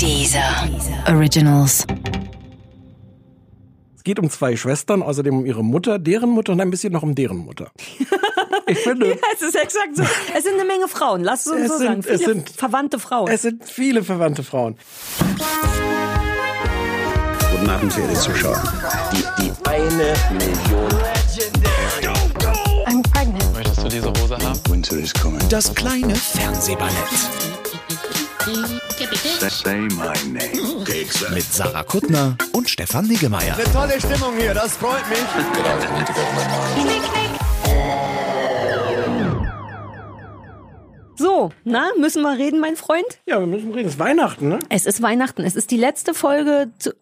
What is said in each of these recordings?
Dieser Originals. Es geht um zwei Schwestern, außerdem um ihre Mutter, deren Mutter und ein bisschen noch um deren Mutter. Ich finde, Ja, es ist exakt so. Es sind eine Menge Frauen, lass es uns Es so sind- sagen. Viele es sind- verwandte Frauen. es sind viele verwandte Frauen. Guten Abend, verehrte Zuschauer. Die, die eine Million. I'm pregnant. Möchtest du diese Hose haben? Winter is coming. Das kleine Fernsehballett. Mit Sarah Kuttner und Stefan Niggemeier. Tolle Stimmung hier, das freut mich. So, na, müssen wir reden, mein Freund? Ja, wir müssen reden. Es ist Weihnachten, ne? Es ist Weihnachten. Es ist die letzte Folge zu.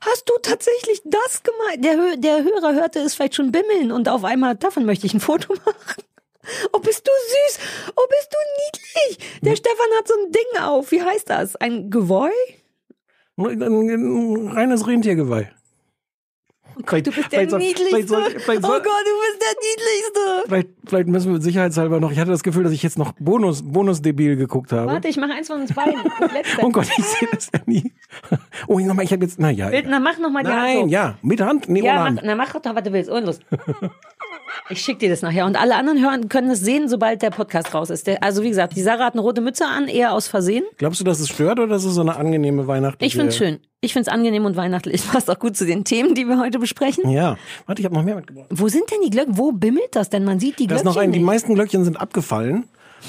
Hast du tatsächlich das gemeint? Der, der Hörer hörte es vielleicht schon bimmeln und auf einmal, davon möchte ich ein Foto machen. Oh, bist du süß. Oh, bist du niedlich. Der Stefan hat so ein Ding auf. Wie heißt das? Ein Gewoi? Ein, ein, ein reines Rentiergeweih. Vielleicht- Du bist der vielleicht soll- niedlichste. Vielleicht, soll, vielleicht, oh soll, Gott, du bist der niedlichste. vielleicht, müssen wir sicherheitshalber noch. Ich hatte das Gefühl, dass ich jetzt noch Bonus, Bonus-Debil geguckt habe. Warte, ich mache eins von uns beiden. Das letzte. Oh Gott, ich sehe das ja nie. Oh, nochmal, ich habe jetzt. Na ja. Na, mach nochmal die Hand Nein, ja. Mit Hand? Nee, Ja, ohne mach, Hand. na, mach doch, was du willst. Und los. Ich schick dir das nachher. Und alle anderen hören, können es sehen, sobald der Podcast raus ist. Der, also wie gesagt, die Sarah hat eine rote Mütze an, eher aus Versehen. Glaubst du, dass es stört oder ist es so eine angenehme weihnachtliche... Ich find's schön. Ich find's angenehm und weihnachtlich. Passt auch gut zu den Themen, die wir heute besprechen. Ja. Warte, ich habe noch mehr mitgebracht. Wo sind denn die Glöckchen? Wo bimmelt das denn? Man sieht die Da ist Glöckchen noch ein, die meisten Glöckchen sind abgefallen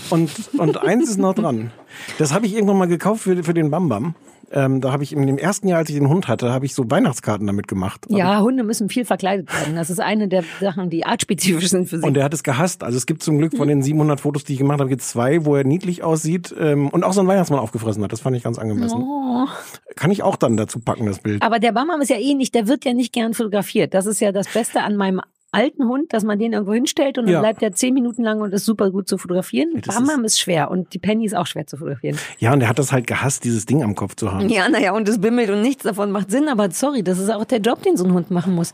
und, und eins ist noch dran. Das habe ich irgendwann mal gekauft für, für den Bambam. Ähm, da habe ich in dem ersten Jahr, als ich den Hund hatte, habe ich so Weihnachtskarten damit gemacht. Ja, Hunde müssen viel verkleidet werden. Das ist eine der Sachen, die artspezifisch sind für sie. Und der hat es gehasst. Also es gibt zum Glück von den 700 Fotos, die ich gemacht habe, gibt es zwei, wo er niedlich aussieht ähm, und auch so einen Weihnachtsmann aufgefressen hat. Das fand ich ganz angemessen. Oh. Kann ich auch dann dazu packen, das Bild. Aber der Bamam ist ja ähnlich, der wird ja nicht gern fotografiert. Das ist ja das Beste an meinem alten Hund, dass man den irgendwo hinstellt und dann Ja. bleibt er zehn Minuten lang und ist super gut zu fotografieren. das Bamam ist, schwer und die Penny ist auch schwer zu fotografieren. Ja, und der hat das halt gehasst, dieses Ding am Kopf zu haben. Ja, naja, und es bimmelt und nichts davon macht Sinn, aber sorry, das ist auch der Job, den so ein Hund machen muss.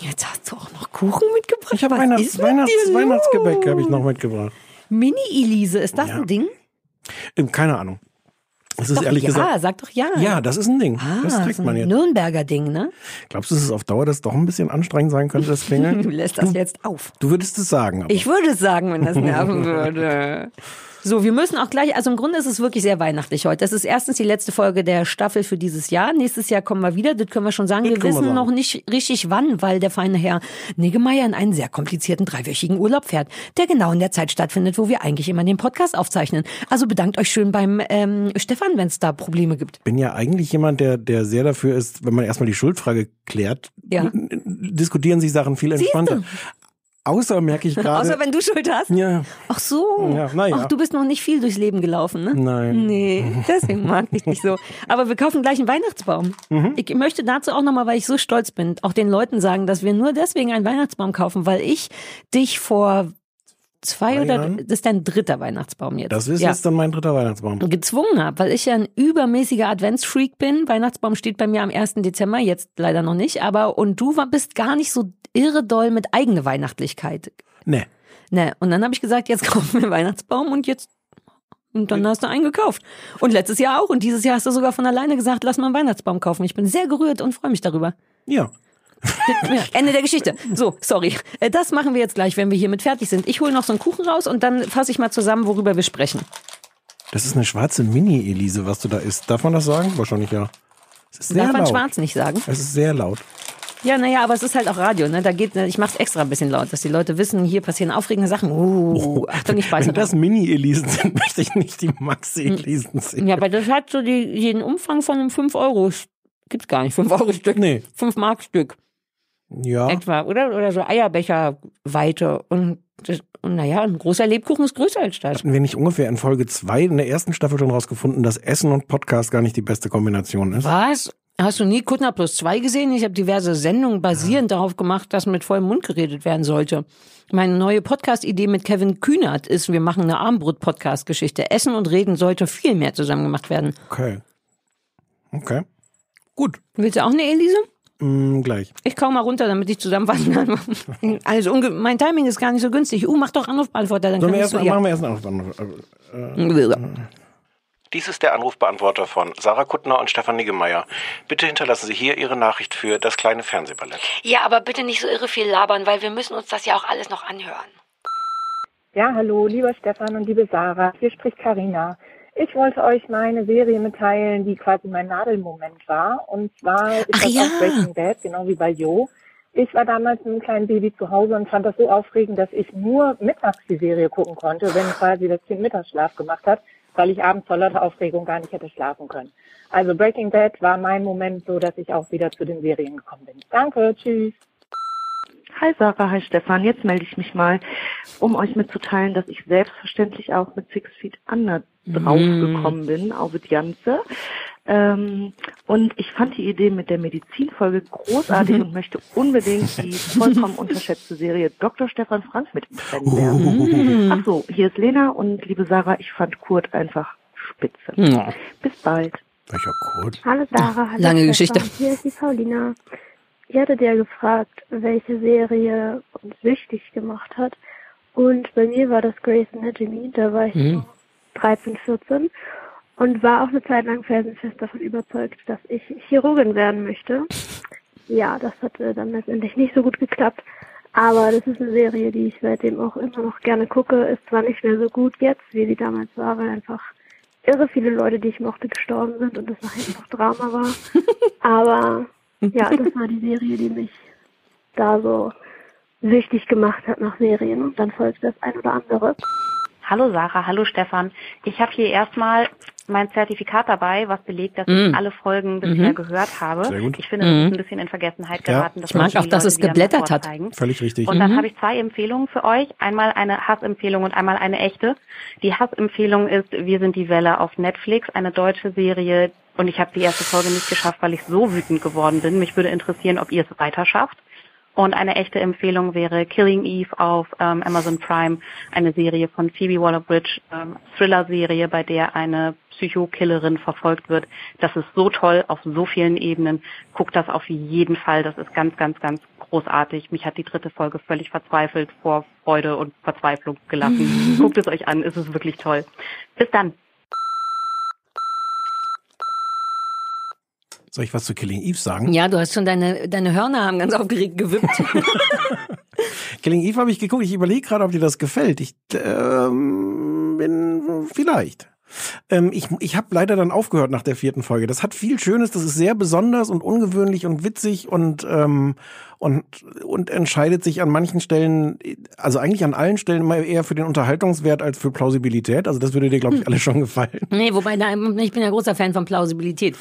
Jetzt hast du auch noch Kuchen mitgebracht. Ich habe Weihnachts ist Weihnachts Weihnachtsgebäck habe ich noch mitgebracht. Mini-Elise, ist das Ja. ein Ding? Ähm, Keine Ahnung. Das ist Doch, ehrlich ja, gesagt. sag doch ja. Ja, das ist ein Ding. das Ah, trägt so man ein jetzt. Nürnberger Ding, ne? Glaubst du, dass es auf Dauer das doch ein bisschen anstrengend sein könnte, das Klingeln? Du lässt das jetzt auf. Du würdest es sagen. Aber. Ich würde es sagen, wenn das nerven würde. So, wir müssen auch gleich, also im Grunde ist es wirklich sehr weihnachtlich heute. Das ist erstens die letzte Folge der Staffel für dieses Jahr. Nächstes Jahr kommen wir wieder, das können wir schon sagen. Das wir wissen sagen. noch nicht richtig wann, weil der feine Herr Niggemeier in einen sehr komplizierten dreiwöchigen Urlaub fährt, der genau in der Zeit stattfindet, wo wir eigentlich immer den Podcast aufzeichnen. Also bedankt euch schön beim ähm, Stefan, wenn es da Probleme gibt. bin ja eigentlich jemand, der, der sehr dafür ist, wenn man erstmal die Schuldfrage klärt, Ja. diskutieren sich Sachen viel entspannter. Außer merke ich gerade. Außer wenn du Schuld hast. ja, Ach so. Ja, na ja. Ach, du bist noch nicht viel durchs Leben gelaufen, ne? Nein. Nee, deswegen mag ich dich so. Aber wir kaufen gleich einen Weihnachtsbaum. Mhm. Ich möchte dazu auch nochmal, weil ich so stolz bin, auch den Leuten sagen, dass wir nur deswegen einen Weihnachtsbaum kaufen, weil ich dich vor zwei, oder Jahren? das ist dein dritter Weihnachtsbaum jetzt. das ist ja. jetzt dann mein dritter Weihnachtsbaum. gezwungen habe, weil ich ja ein übermäßiger Adventsfreak bin. Weihnachtsbaum steht bei mir am 1. Dezember, jetzt leider noch nicht, aber und du war, bist gar nicht so irre doll mit eigener Weihnachtlichkeit. Nee. Ne, und dann habe ich gesagt, jetzt kaufen wir einen Weihnachtsbaum und jetzt und dann hast du einen gekauft. Und letztes Jahr auch und dieses Jahr hast du sogar von alleine gesagt, lass mal einen Weihnachtsbaum kaufen. Ich bin sehr gerührt und freue mich darüber. Ja. Ja, Ende der Geschichte. So, sorry. Äh, Das machen wir jetzt gleich, wenn wir hiermit fertig sind. Ich hole noch so einen Kuchen raus und dann fasse ich mal zusammen, worüber wir sprechen. Das ist eine schwarze Mini-Elise, was du da isst. Darf man das sagen? Wahrscheinlich ja. Es ist sehr Darf man laut. schwarz nicht sagen? Es ist sehr laut. Ja, naja, aber es ist halt auch Radio, ne? Da geht, ich mach's extra ein bisschen laut, dass die Leute wissen, hier passieren aufregende Sachen. Uh, Achtung, ich beiße Wenn das Mini-Elisen sind, möchte ich nicht die Maxi-Elisen sehen. Ja, aber das hat so die, den Umfang von einem 5 Euro. Gibt's gar nicht, 5 Euro Stück. Nee. 5 Mark Stück Ja. etwa, oder? Oder so Eierbecherweite. Und, das, und naja, ein großer Lebkuchen ist größer als das. Hatten wir nicht ungefähr in Folge 2 in der ersten Staffel schon rausgefunden, dass Essen und Podcast gar nicht die beste Kombination ist? Was? Hast du nie Kuttner plus zwei gesehen? Ich habe diverse Sendungen basierend darauf gemacht, dass mit vollem Mund geredet werden sollte. Meine neue Podcast-Idee mit Kevin Kühnert ist, wir machen eine Armbrot-Podcast-Geschichte. Essen und Reden sollte viel mehr zusammen gemacht werden. Okay. Okay. Gut. Willst du auch eine Elise? Mm, gleich. Ich kau mal runter, damit ich zusammenfassen kann. Also mein Timing ist gar nicht so günstig. Uh, mach doch Anrufbeantworter, dann Sollen kann wir erst, so, ja. machen wir erst einen Anruf. Dies ist der Anrufbeantworter von Sarah Kuttner und Stefan Niggemeier. Bitte hinterlassen Sie hier Ihre Nachricht für das kleine Fernsehballett. Ja, aber bitte nicht so irre viel labern, weil wir müssen uns das ja auch alles noch anhören. Ja, hallo, lieber Stefan und liebe Sarah. Hier spricht Karina. Ich wollte euch meine Serie mitteilen, die quasi mein Nadelmoment war. Und zwar ist Ach das ja. auch Breaking Bad, genau wie bei Jo. Ich war damals mit einem kleinen Baby zu Hause und fand das so aufregend, dass ich nur mittags die Serie gucken konnte, wenn quasi das Kind Mittagsschlaf gemacht hat, weil ich abends vor lauter Aufregung gar nicht hätte schlafen können. Also Breaking Bad war mein Moment so, dass ich auch wieder zu den Serien gekommen bin. Danke, tschüss. Hi Sarah, hi Stefan. Jetzt melde ich mich mal, um euch mitzuteilen, dass ich selbstverständlich auch mit Six Feet Under draufgekommen bin auf das Ganze. Ähm, und ich fand die Idee mit der Medizinfolge großartig und möchte unbedingt die vollkommen unterschätzte Serie Dr. Stefan Frank mit im Rennen werden. Ach so, hier ist Lena und liebe Sarah, ich fand Kurt einfach spitze. Ja. Bis bald. Welcher Code? Hallo Sarah, hallo Lange Stefan. Geschichte. Hier ist die Paulina. Ihr hattet ja gefragt, welche Serie uns süchtig gemacht hat. Und bei mir war das Grey's Anatomy. Da war ich Mhm. 13, 14 und war auch eine Zeit lang felsenfest davon überzeugt, dass ich Chirurgin werden möchte. Ja, das hat äh, dann letztendlich nicht so gut geklappt. Aber das ist eine Serie, die ich seitdem auch immer noch gerne gucke. Ist zwar nicht mehr so gut jetzt, wie sie damals war, weil einfach irre viele Leute, die ich mochte, gestorben sind und das nachher einfach Drama war. Aber ja, das war die Serie, die mich da so süchtig gemacht hat nach Serien und dann folgte das ein oder andere. Hallo Sarah, hallo Stefan. Ich habe hier erstmal mein Zertifikat dabei, was belegt, dass ich Mm. alle Folgen bisher Mhm. gehört habe. Sehr gut. Ich finde, das Mhm. ist ein bisschen in Vergessenheit Ja. geraten. Das Ich mag auch, dass Leute es geblättert hat. Völlig richtig. Und dann Mhm. habe ich zwei Empfehlungen für euch. Einmal eine Hassempfehlung und einmal eine echte. Die Hassempfehlung ist Wir sind die Welle auf Netflix, eine deutsche Serie. Und ich habe die erste Folge nicht geschafft, weil ich so wütend geworden bin. Mich würde interessieren, ob ihr es weiter schafft. Und eine echte Empfehlung wäre Killing Eve auf ähm, Amazon Prime, eine Serie von Phoebe Waller-Bridge, ähm, Thriller-Serie, bei der eine Psychokillerin verfolgt wird. Das ist so toll auf so vielen Ebenen. Guckt das auf jeden Fall. Das ist ganz, ganz, ganz großartig. Mich hat die dritte Folge völlig verzweifelt vor Freude und Verzweiflung gelassen. Guckt es euch an, es ist wirklich toll. Bis dann. Soll ich was zu Killing Eve sagen? Ja, du hast schon deine, deine Hörner haben ganz aufgeregt gewippt. Killing Eve habe ich geguckt. Ich überlege gerade, ob dir das gefällt. Ich ähm, bin vielleicht. Ähm, ich ich habe leider dann aufgehört nach der vierten Folge. Das hat viel Schönes. Das ist sehr besonders und ungewöhnlich und witzig und ähm, und und entscheidet sich an manchen Stellen, also eigentlich an allen Stellen immer eher für den Unterhaltungswert als für Plausibilität. Also das würde dir, glaube ich, alle schon gefallen. nee, wobei, da, ich bin ja großer Fan von Plausibilität.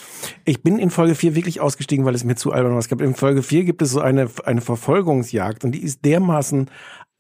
Ich bin in Folge 4 wirklich ausgestiegen, weil es mir zu albern war. Es gibt in Folge 4 gibt es so eine, eine Verfolgungsjagd und die ist dermaßen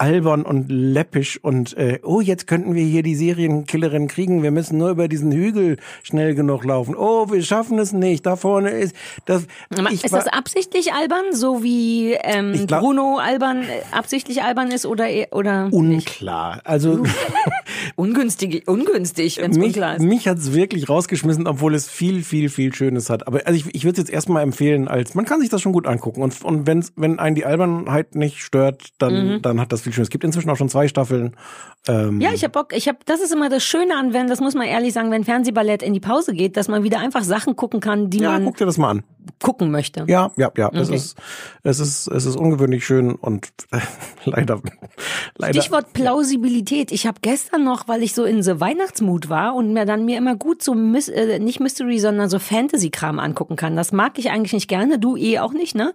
albern und läppisch und äh, oh, jetzt könnten wir hier die Serienkillerin kriegen. Wir müssen nur über diesen Hügel schnell genug laufen. Oh, wir schaffen es nicht. Da vorne ist das. ist das absichtlich albern, so wie ähm, glaub- Bruno albern, äh, absichtlich albern ist oder eh- oder unklar? Also ungünstig, ungünstig, wenn es unklar ist. mich hat's wirklich rausgeschmissen, obwohl es viel, viel, viel Schönes hat. Aber also ich, ich würde es jetzt erstmal empfehlen, als man kann sich das schon gut angucken. Und, und wenn's, wenn einen die Albernheit nicht stört, dann, Mhm. dann hat das viel Schönes. Es gibt inzwischen auch schon zwei Staffeln. Ähm, Ja, ich hab Bock. Ich hab, das ist immer das Schöne an, wenn, das muss man ehrlich sagen, wenn Fernsehballett in die Pause geht, dass man wieder einfach Sachen gucken kann, die ja, man guck dir das mal an. gucken möchte. Ja, ja, ja. Es Okay. ist, es ist, es ist ungewöhnlich schön und leider, leider. Stichwort Plausibilität. Ich habe gestern noch, weil ich so in so Weihnachtsmut war und mir dann mir immer gut so Mys äh, nicht Mystery, sondern so Fantasy-Kram angucken kann. Das mag ich eigentlich nicht gerne. Du eh auch nicht, ne?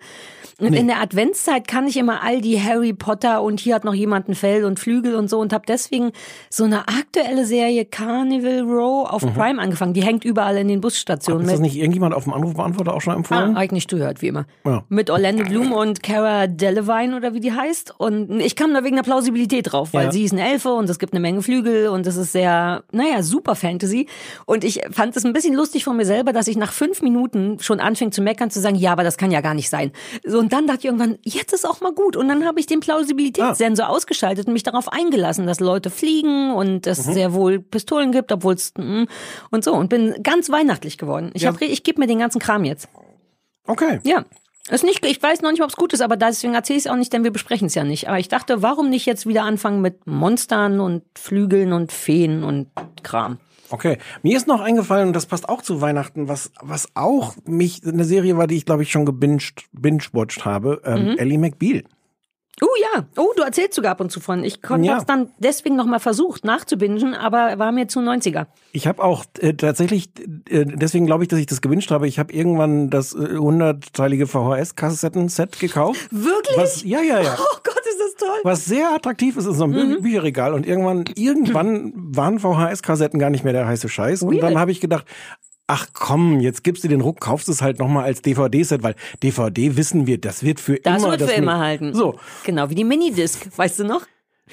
Und in der Adventszeit kann ich immer all die Harry Potter und hier hat noch jemand ein Fell und Flügel und so und habe deswegen so eine aktuelle Serie Carnival Row auf Mhm. Prime angefangen. Die hängt überall in den Busstationen. Ist das nicht irgendjemand auf dem Anrufbeantworter auch schon Ah, empfohlen? hab ich nicht gehört, wie immer. Ja. Mit Orlando Bloom und Cara Delevingne oder wie die heißt. Und ich kam da wegen der Plausibilität drauf, weil Ja. sie ist eine Elfe und es gibt eine Menge Flügel und es ist sehr, naja, super Fantasy. Und ich fand es ein bisschen lustig von mir selber, dass ich nach fünf Minuten schon anfing zu meckern, zu sagen, ja, aber das kann ja gar nicht sein. So, und dann dachte ich irgendwann, jetzt ist auch mal gut. Und dann habe ich den Plausibilitätssensor ausgeschaltet und mich darauf eingelassen, dass Leute fliegen und es Mhm. sehr wohl Pistolen gibt, obwohl es mm, und so. Und bin ganz weihnachtlich geworden. Ich, Ja. hab, ich gebe mir den ganzen Kram jetzt. Okay. Ja. Ist nicht, ich weiß noch nicht, ob es gut ist, aber deswegen erzähle ich es auch nicht, denn wir besprechen es ja nicht. Aber ich dachte, warum nicht jetzt wieder anfangen mit Monstern und Flügeln und Feen und Kram? Okay, mir ist noch eingefallen, und das passt auch zu Weihnachten, was, was auch mich, eine Serie war, die ich glaube ich schon gebinged, binge-watched habe, ähm, Mhm. Ellie McBeal. Oh ja, oh, du erzählst sogar ab und zu von. Ich konnte Ja. es dann deswegen nochmal versucht nachzubingen, aber war mir zu 90er. Ich habe auch äh, tatsächlich, äh, deswegen glaube ich, dass ich das gewünscht habe, ich habe irgendwann das äh, hundertteilige VHS-Kassetten-Set gekauft. Wirklich? Was, ja, ja, ja. Oh Gott, ist das toll. Was sehr attraktiv ist in so einem Mhm. Bü Bücherregal. Und irgendwann, irgendwann waren VHS-Kassetten gar nicht mehr der heiße Scheiß. Und Weird. dann habe ich gedacht, ach komm, jetzt gibst du den Ruck, kaufst es halt nochmal als DVD-Set, weil DVD wissen wir, das wird für Das immer. wird für das immer Mi- halten. So. Genau, wie die Minidisc, weißt du noch?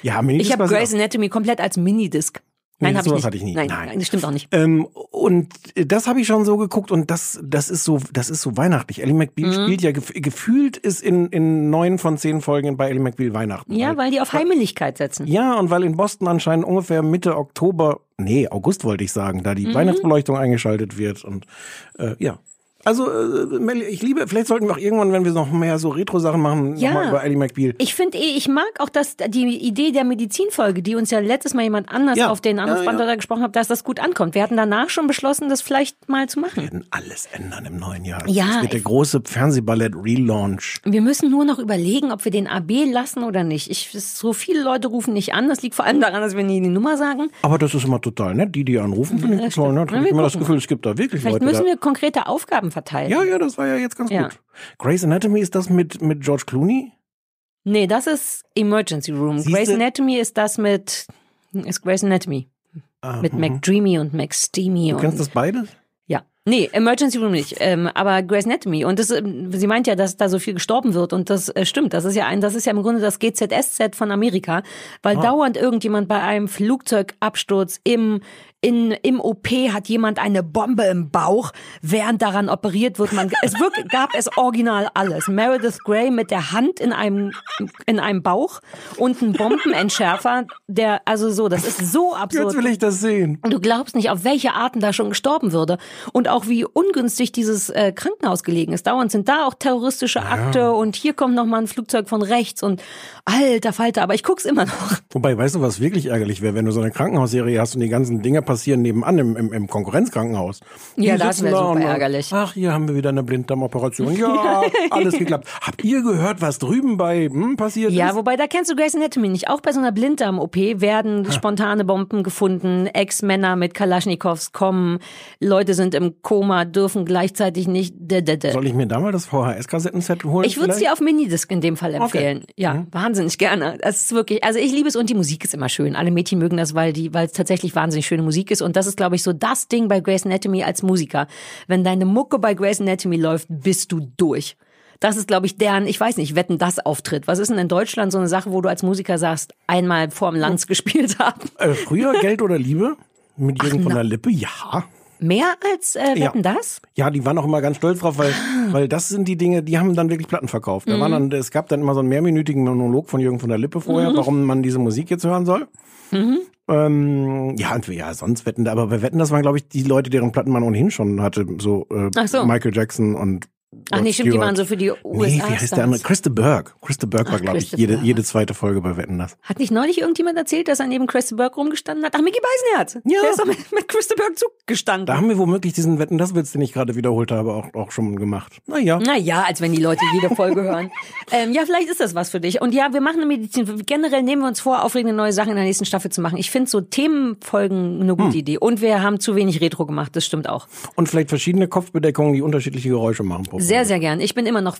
Ja, Minidisc ich habe Grey's Anatomy komplett als Minidisc. Nein, ich sowas nicht. hatte ich nie. Nein, Nein. nein, das stimmt auch nicht. Ähm, und das habe ich schon so geguckt und das, das ist so, das ist so weihnachtlich. Ellie McBeal Mhm. spielt ja gef gefühlt ist in, in neun von zehn Folgen bei Ellie McBeal Weihnachten. Ja, weil die auf Heimeligkeit setzen. Ja, und weil in Boston anscheinend ungefähr Mitte Oktober, nee, August wollte ich sagen, da die Mhm. Weihnachtsbeleuchtung eingeschaltet wird und äh, ja. Also, äh, Mel, ich liebe, vielleicht sollten wir auch irgendwann, wenn wir noch mehr so Retro-Sachen machen, Ja. nochmal über Ellie McBeal. Ich finde eh, ich mag auch das, die Idee der Medizinfolge, die uns ja letztes Mal jemand anders Ja. auf den Anrufband Ja, ja. gesprochen hat, dass das gut ankommt. Wir hatten danach schon beschlossen, das vielleicht mal zu machen. werden alles ändern im neuen Jahr. Ja, Es wird der große Fernsehballett-Relaunch. Wir müssen nur noch überlegen, ob wir den AB lassen oder nicht. Ich, so viele Leute rufen nicht an. Das liegt vor allem daran, dass wir nie die Nummer sagen. Aber das ist immer total nett. Die, die anrufen, finde ich das toll. Ich wir immer das Gefühl, es gibt da wirklich Vielleicht Leute. müssen da. wir konkrete Aufgaben verteilen. Ja, ja, das war ja jetzt ganz Ja. gut. Grey's Anatomy ist das mit, mit George Clooney? Nee, das ist Emergency Room. Siehste? Grey's Anatomy ist das mit ist Grey's Anatomy. Ah, mit. McDreamy und McSteamy. Du kennst das beides? Ja. Nee, Emergency Room nicht, ähm, aber Grey's Anatomy. Und das, ähm, sie meint ja, dass da so viel gestorben wird. Und das äh, stimmt. Das ist ja ein, das ist ja im Grunde das GZSZ von Amerika, weil Ah. dauernd irgendjemand bei einem Flugzeugabsturz im in, im OP hat jemand eine Bombe im Bauch, während daran operiert wird. Man, es wirklich, gab es original alles. Meredith Grey mit der Hand in einem, in einem Bauch und ein Bombenentschärfer, der, also so, das ist so absurd. Jetzt will ich das sehen. Und du glaubst nicht, auf welche Arten da schon gestorben würde. Und auch wie ungünstig dieses äh, Krankenhaus gelegen ist. Dauernd sind da auch terroristische Akte und hier kommt noch mal ein Flugzeug von rechts und alter Falter, aber ich guck's immer noch. Wobei, weißt du, was wirklich ärgerlich wäre, wenn du so eine Krankenhausserie hast und die ganzen Dinger passieren nebenan im, im, im Konkurrenzkrankenhaus. Die Ja, das sitzen wär da super ärgerlich. Ach, hier haben wir wieder eine Blinddarmoperation. Ja, alles geklappt. Habt ihr gehört, was drüben bei hm, passiert Ja, ist? wobei da kennst du Grey's Anatomy nicht. Auch bei so einer Blinddarm-OP werden spontane Bomben gefunden, Ex-Männer mit Kalaschnikows kommen, Leute sind im Koma, dürfen gleichzeitig nicht. d -d -d. Soll ich mir da mal das VHS-Kassettenset holen? Ich würde es dir auf Minidisc in dem Fall empfehlen. Okay. Ja, Mhm. wahnsinnig gerne. Das ist wirklich, also ich liebe es und die Musik ist immer schön. Alle Mädchen mögen das, weil die, weil es tatsächlich wahnsinnig schöne Musik ist. Und das ist, glaube ich, so das Ding bei Grey's Anatomy als Musiker. Wenn deine Mucke bei Grey's Anatomy läuft, bist du durch. Das ist, glaube ich, deren, ich weiß nicht, wetten das Auftritt. Was ist denn in Deutschland so eine Sache, wo du als Musiker sagst, einmal vorm Lanz gespielt haben? Äh, früher Geld oder Liebe? Mit Jürgen von der Lippe? Ja. Mehr als äh, Ja. wetten das? Ja, die waren auch immer ganz stolz drauf, weil, weil das sind die Dinge, die haben dann wirklich Platten verkauft. Da Mhm. waren dann, es gab dann immer so einen mehrminütigen Monolog von Jürgen von der Lippe vorher, Mhm. warum man diese Musik jetzt hören soll. Mhm. Ähm, ja, und wir- ja, sonst wetten, aber bei Wetten, das waren, glaube ich, die Leute, deren Platten man ohnehin schon hatte, so, äh, so. Michael Jackson und Ach nee, stimmt, die waren so für die USA. Nee, wie heißt der andere? Chris de Burg. Chris de Burg war, glaube ich, de jede, jede zweite Folge bei Wetten, das. Hat nicht neulich irgendjemand erzählt, dass er neben Chris de Burgh rumgestanden hat? Ach, Mickey Beisenherz. Ja. Der ist doch mit, mit Chris de Burgh zugestanden. Da haben wir womöglich diesen Wetten, das Witz, den ich gerade wiederholt habe, auch, auch schon gemacht. Naja. Naja, als wenn die Leute jede Folge hören. Ähm, ja, vielleicht ist das was für dich. Und ja, wir machen eine Medizin. Generell nehmen wir uns vor, aufregende neue Sachen in der nächsten Staffel zu machen. Ich finde so Themenfolgen eine gute Hm. Idee. Und wir haben zu wenig Retro gemacht, das stimmt auch. Und vielleicht verschiedene Kopfbedeckungen, die unterschiedliche Geräusche machen. pro Sehr, sehr gern. Ich bin immer noch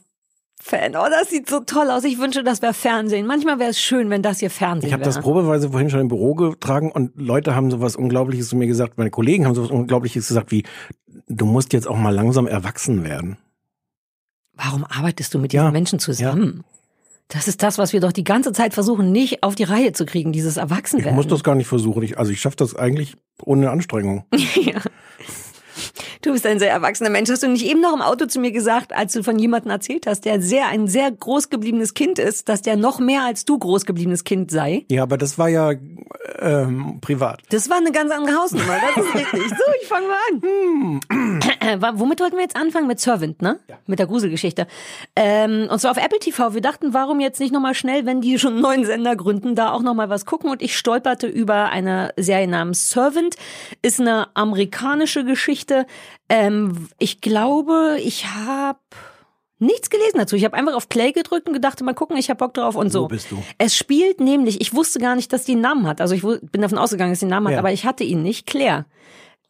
Fan. Oh, das sieht so toll aus. Ich wünsche, das wäre Fernsehen. Manchmal wäre es schön, wenn das hier Fernsehen Ich habe wäre. das probeweise vorhin schon im Büro getragen und Leute haben sowas Unglaubliches zu mir gesagt, meine Kollegen haben sowas Unglaubliches gesagt wie, du musst jetzt auch mal langsam erwachsen werden. Warum arbeitest du mit diesen Ja, Menschen zusammen? Das ist das, was wir doch die ganze Zeit versuchen, nicht auf die Reihe zu kriegen, dieses Ich Erwachsenwerden. muss das gar nicht versuchen. Ich, also ich schaffe das eigentlich ohne Anstrengung. ja. Du bist ein sehr erwachsener Mensch. Hast du nicht eben noch im Auto zu mir gesagt, als du von jemandem erzählt hast, der sehr ein sehr groß gebliebenes Kind ist, dass der noch mehr als du groß gebliebenes Kind sei? Ja, aber das war ja ähm, privat. Das war eine ganz andere Hausnummer. Das ist richtig. So, ich fange mal an. Wa- Womit wollten wir jetzt anfangen? Mit Servant, ne? Mit der Gruselgeschichte. Ähm, und zwar auf Apple TV. Wir dachten, warum jetzt nicht nochmal schnell, wenn die schon einen neuen Sender gründen, da auch nochmal was gucken. Und ich stolperte über eine Serie namens Servant. Ist eine amerikanische Geschichte. Ähm, ich glaube, ich habe nichts gelesen dazu. Ich habe einfach auf Play gedrückt und gedacht, mal gucken, ich habe Bock drauf und so. Wo bist du? Es spielt nämlich, ich wusste gar nicht, dass die einen Namen hat. Also ich bin davon ausgegangen, dass sie einen Namen hat, Ja. aber ich hatte ihn nicht. Claire.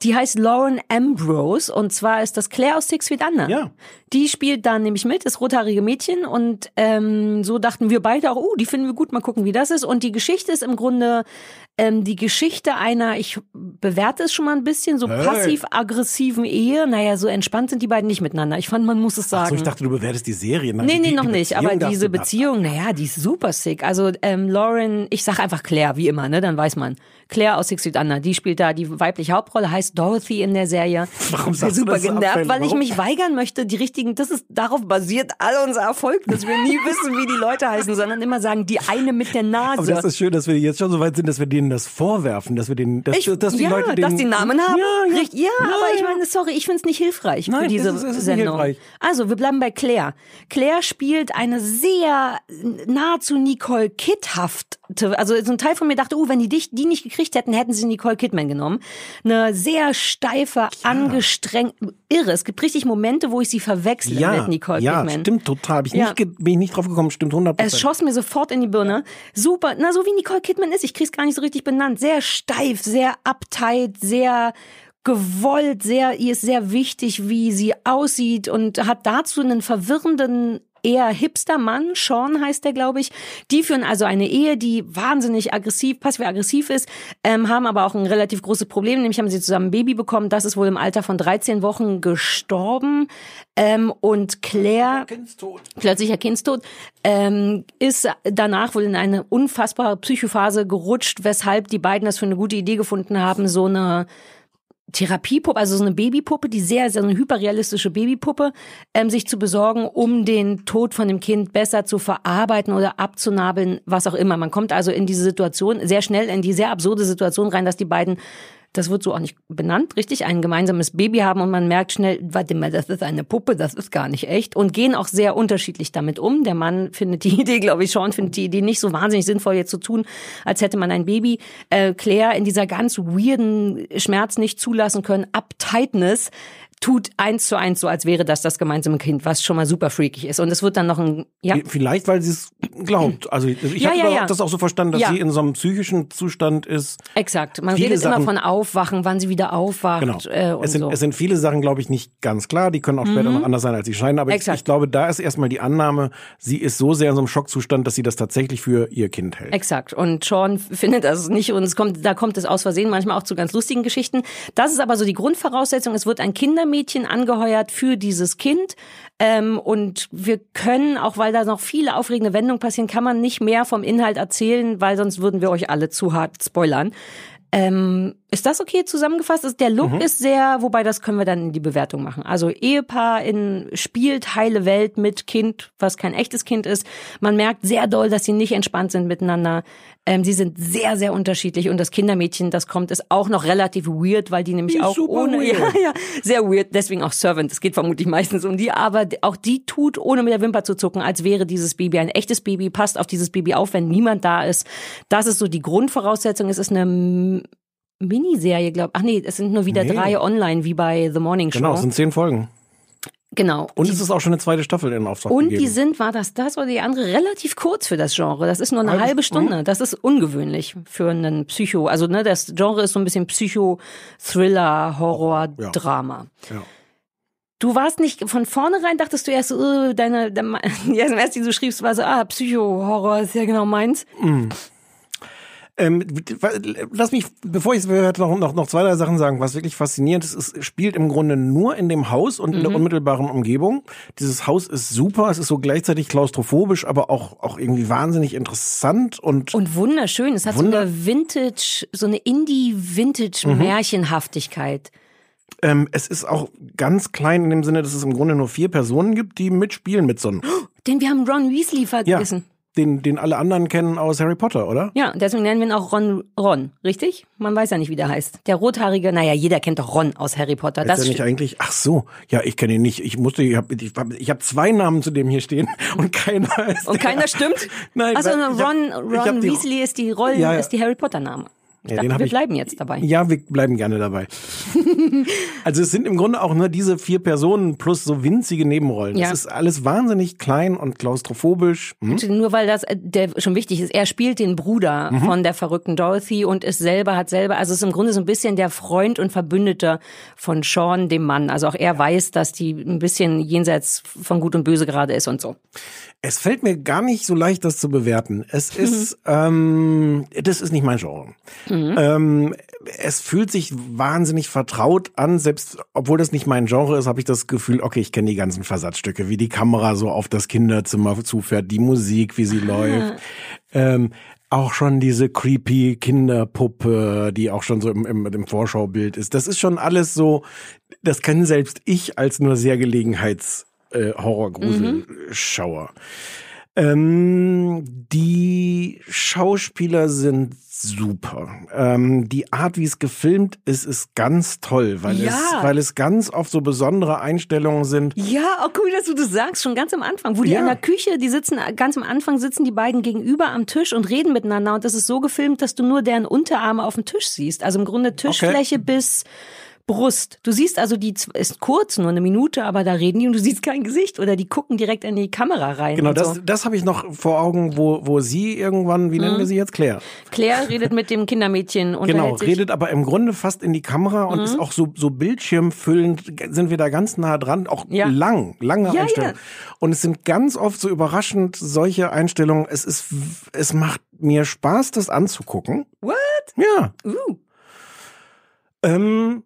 Die heißt Lauren Ambrose und zwar ist das Claire aus Six Feet Under. Ja. Die spielt da nämlich mit, ist rothaarige Mädchen und ähm, so dachten wir beide auch, oh, die finden wir gut, mal gucken, wie das ist. Und die Geschichte ist im Grunde ähm, die Geschichte einer, ich bewerte es schon mal ein bisschen, so Hey. passiv-aggressiven Ehe. Naja, so entspannt sind die beiden nicht miteinander. Ich fand, man muss es sagen. Achso, ich dachte, du bewertest die Serie. Nein, Nee, nee, die, noch die nicht. Aber diese Beziehung, naja, die ist super sick. Also ähm, Lauren, ich sag einfach Claire, wie immer, ne? Dann weiß man. Claire aus Six Feet Under, die spielt da die weibliche Hauptrolle, heißt Dorothy in der Serie. Warum sagst du super das so genervt, abfällig? weil ich mich weigern möchte, die richtigen, das ist, darauf basiert all unser Erfolg, dass wir nie wissen, wie die Leute heißen, sondern immer sagen, die eine mit der Aber Nase. das ist schön, dass wir jetzt schon so weit sind, dass wir denen das vorwerfen, dass wir denen, dass, Ich, dass die ja, Leute dass denen, die Namen haben. Ja, ja, Richtig, ja, aber ich meine, sorry, ich finde es nicht hilfreich für Nein, diese es ist- es ist Sendung. Also, wir bleiben bei Claire. Claire spielt eine sehr nahezu Nicole Kidhafte, also so ein Teil von mir dachte, uh, wenn die dich, die nicht gekriegt hätten, hätten sie Nicole Kidman genommen. Eine sehr steife, angestrengt, irre. Es gibt richtig Momente, wo ich sie verwechsle ja, mit Nicole ja, Kidman. stimmt total. Hab ich Ja. nicht, bin ich nicht drauf gekommen, stimmt 100% Es schoss mir sofort in die Birne. Super, na so wie Nicole Kidman ist, ich krieg's gar nicht so richtig benannt. Sehr steif, sehr uptight, sehr gewollt, sehr, ihr ist sehr wichtig, wie sie aussieht und hat dazu einen verwirrenden eher hipster Mann, Sean heißt der, glaube ich. Die führen also eine Ehe, die wahnsinnig aggressiv, passiv-aggressiv ist, ähm, haben aber auch ein relativ großes Problem, nämlich haben sie zusammen ein Baby bekommen. Das ist wohl im Alter von 13 Wochen gestorben. Ähm, und Claire, plötzlicher Kindstod, ähm, ist danach wohl in eine unfassbare Psychophase gerutscht, weshalb die beiden das für eine gute Idee gefunden haben, so eine Therapiepuppe, also so eine Babypuppe, die sehr, sehr eine hyperrealistische Babypuppe, ähm, sich zu besorgen, um den Tod von dem Kind besser zu verarbeiten oder abzunabeln, was auch immer. Man kommt also in diese Situation sehr schnell in die sehr absurde Situation rein, dass die beiden das wird so auch nicht benannt, richtig, ein gemeinsames Baby haben und man merkt schnell, warte mal, das ist eine Puppe, das ist gar nicht echt und gehen auch sehr unterschiedlich damit um. Der Mann findet die Idee, glaube ich, Sean findet die Idee nicht so wahnsinnig sinnvoll, jetzt zu tun, als hätte man ein Baby. Äh, Claire in dieser ganz weirden Schmerz nicht zulassen können, Uptightness, tut eins zu eins so, als wäre das das gemeinsame Kind, was schon mal super freakig ist. Und es wird dann noch ein, ja. Vielleicht, weil sie es glaubt. Also ich, Ja, habe ja, ja. das auch so verstanden, dass Ja. sie in so einem psychischen Zustand ist. Exakt. Man redet Sachen- immer von Aufwachen, wann sie wieder aufwacht. Genau. Äh, es, sind, so. es sind viele Sachen, glaube ich, nicht ganz klar. Die können auch später Mhm. noch anders sein, als sie scheinen. Aber ich, ich glaube, da ist erstmal die Annahme, sie ist so sehr in so einem Schockzustand, dass sie das tatsächlich für ihr Kind hält. Exakt. Und Sean findet das nicht und es kommt, da kommt es aus Versehen manchmal auch zu ganz lustigen Geschichten. Das ist aber so die Grundvoraussetzung. Es wird ein Kindermädchen angeheuert für dieses Kind. Ähm, und wir können, auch weil da noch viele aufregende Wendungen passieren, kann man nicht mehr vom Inhalt erzählen, weil sonst würden wir euch alle zu hart spoilern. Ähm, ist das okay zusammengefasst? Ist- Der Look Mhm. ist sehr, wobei das können wir dann in die Bewertung machen. Also Ehepaar in spielt heile Welt mit Kind, was kein echtes Kind ist. Man merkt sehr doll, dass sie nicht entspannt sind miteinander. Ähm, sie sind sehr, sehr unterschiedlich und das Kindermädchen, das kommt, ist auch noch relativ weird, weil die nämlich Die auch ohne, weird. ja, ja, sehr weird, deswegen auch Servant. Es geht vermutlich meistens um die, aber auch die tut, ohne mit der Wimper zu zucken, als wäre dieses Baby ein echtes Baby, passt auf dieses Baby auf, wenn niemand da ist. Das ist so die Grundvoraussetzung. Es ist eine Miniserie, glaube Ach nee, es sind nur wieder Nee. drei online, wie bei The Morning Show. Genau, es sind zehn Folgen. Genau. Und es ist auch schon eine zweite Staffel in Auftrag Und gegeben. die sind, war das das oder die andere, relativ kurz für das Genre. Das ist nur eine Halbe halbe Stunde. Stunde. Das ist ungewöhnlich für einen Psycho. Also ne, das Genre ist so ein bisschen Psycho-Thriller, Horror, Ja. Drama. Ja. Du warst nicht von vornherein, dachtest du erst, äh, deine, deine die erste, die du schriebst, war so, ah, Psycho-Horror ist ja genau meins. Ähm, lass mich, bevor ich es noch, noch, noch zwei, drei Sachen sagen, was wirklich faszinierend ist, es spielt im Grunde nur in dem Haus und in der Mhm. unmittelbaren Umgebung. Dieses Haus ist super, es ist so gleichzeitig klaustrophobisch, aber auch, auch irgendwie wahnsinnig interessant und, Und wunderschön. Es hat Wunder- so eine Vintage, so eine Indie-Vintage-Märchenhaftigkeit. Ähm, es ist auch ganz klein in dem Sinne, dass es im Grunde nur vier Personen gibt, die mitspielen mit so einem. Denn wir haben Ron Weasley Ja, vergessen. Den, den alle anderen kennen aus Harry Potter, oder? Ja, deswegen nennen wir ihn auch Ron, Ron, richtig? Man weiß ja nicht, wie der heißt. Der rothaarige, naja, jeder kennt doch Ron aus Harry Potter. Ist Das er nicht eigentlich? Ach so, ja, ich kenne ihn nicht. Ich musste, ich habe ich, hab- ich hab zwei Namen zu dem hier stehen und keiner ist. und keiner stimmt? Nein, also weil ich hab- Ron, ich hab Ron die- Weasley ist die Rollen, Ja, ja. ist die Harry Potter Name. Ja, dachte, wir ich- bleiben jetzt dabei. Ja, wir bleiben gerne dabei. also es sind im Grunde auch nur diese vier Personen plus so winzige Nebenrollen. Ja. Es ist alles wahnsinnig klein und klaustrophobisch. Hm? Nur weil das äh, der schon wichtig ist. Er spielt den Bruder Mhm. von der verrückten Dorothy und ist selber, hat selber, also ist im Grunde so ein bisschen der Freund und Verbündete von Sean, dem Mann. Also auch er weiß, dass die ein bisschen jenseits von Gut und Böse gerade ist und so. Es fällt mir gar nicht so leicht, das zu bewerten. Es ist, ähm, das ist nicht mein Genre. Ähm, es fühlt sich wahnsinnig vertraut an, selbst obwohl das nicht mein Genre ist, habe ich das Gefühl, okay, ich kenne die ganzen Versatzstücke, wie die Kamera so auf das Kinderzimmer zufährt, die Musik, wie sie läuft. Ähm, auch schon diese creepy Kinderpuppe, die auch schon so im, im, im Vorschaubild ist. Das ist schon alles so, das kann selbst ich als nur sehr Gelegenheits äh, Horror-Grusel-Schauer. Ähm, die Schauspieler sind super. Ähm, die Art, wie es gefilmt ist, ist ganz toll, weil, Ja. es, weil es ganz oft so besondere Einstellungen sind. Ja, auch cool, dass du das sagst, schon ganz am Anfang, wo die Ja. in der Küche, die sitzen, ganz am Anfang sitzen die beiden gegenüber am Tisch und reden miteinander und das ist so gefilmt, dass du nur deren Unterarme auf dem Tisch siehst. Also im Grunde Tischfläche bis Brust. Du siehst also, die ist kurz, nur eine Minute, aber da reden die und du siehst kein Gesicht oder die gucken direkt in die Kamera rein. Genau, das, so. das habe ich noch vor Augen, wo, wo sie irgendwann, wie nennen wir sie jetzt, Claire? Claire redet mit dem Kindermädchen und Genau, sich. redet aber im Grunde fast in die Kamera und Mhm. ist auch so, so bildschirmfüllend, sind wir da ganz nah dran, auch Ja. lang, lange Ja, Einstellungen. ja. Und es sind ganz oft so überraschend solche Einstellungen. Es ist, es macht mir Spaß, das anzugucken. What? Ja. Uh. Ähm,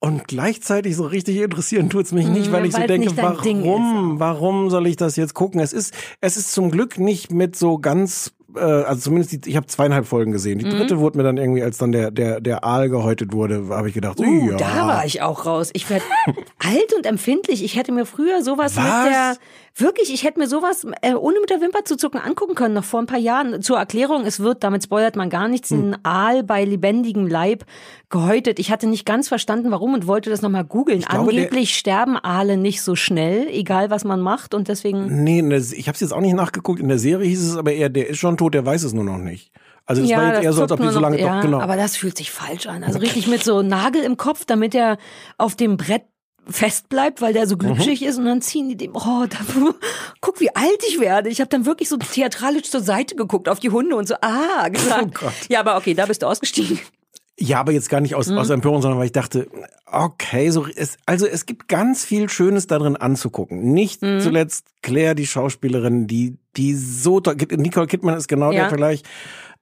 und gleichzeitig so richtig interessieren tut's mich nicht, Mhm, weil ich so denke, warum, warum soll ich das jetzt gucken? Es ist, es ist zum Glück nicht mit so ganz, äh, also zumindest die, ich habe zweieinhalb Folgen gesehen. Die Mhm. dritte wurde mir dann irgendwie, als dann der der der Aal gehäutet wurde, habe ich gedacht, Uh, ja. da war ich auch raus. Ich werde alt und empfindlich. Ich hätte mir früher sowas Was? mit der wirklich, ich hätte mir sowas äh, ohne mit der Wimper zu zucken angucken können noch vor ein paar Jahren. Zur Erklärung, es wird, damit spoilert man gar nichts, Hm. ein Aal bei lebendigem Leib gehäutet. Ich hatte nicht ganz verstanden, warum und wollte das nochmal googeln. glaube, Angeblich sterben Aale nicht so schnell, egal was man macht und deswegen Nee, der, ich habe es jetzt auch nicht nachgeguckt. In der Serie hieß es aber eher, der ist schon tot, der weiß es nur noch nicht. Also das war jetzt eher so, als ob die so noch- lange ja, doch genau. Aber das fühlt sich falsch an. Also richtig mit so Nagel im Kopf, damit er auf dem Brett fest bleibt, weil der so glitschig Mhm. ist und dann ziehen die dem, oh, da, guck, wie alt ich werde. Ich habe dann wirklich so theatralisch zur Seite geguckt auf die Hunde und so, ah, gesagt. Oh Gott. Ja, aber okay, da bist du ausgestiegen. Ja, aber jetzt gar nicht aus, Mhm. aus Empörung, sondern weil ich dachte, okay, so es, also es gibt ganz viel Schönes darin anzugucken. Nicht Mhm. zuletzt Claire, die Schauspielerin, die, die so toll, Nicole Kidman ist genau Ja. der Vergleich.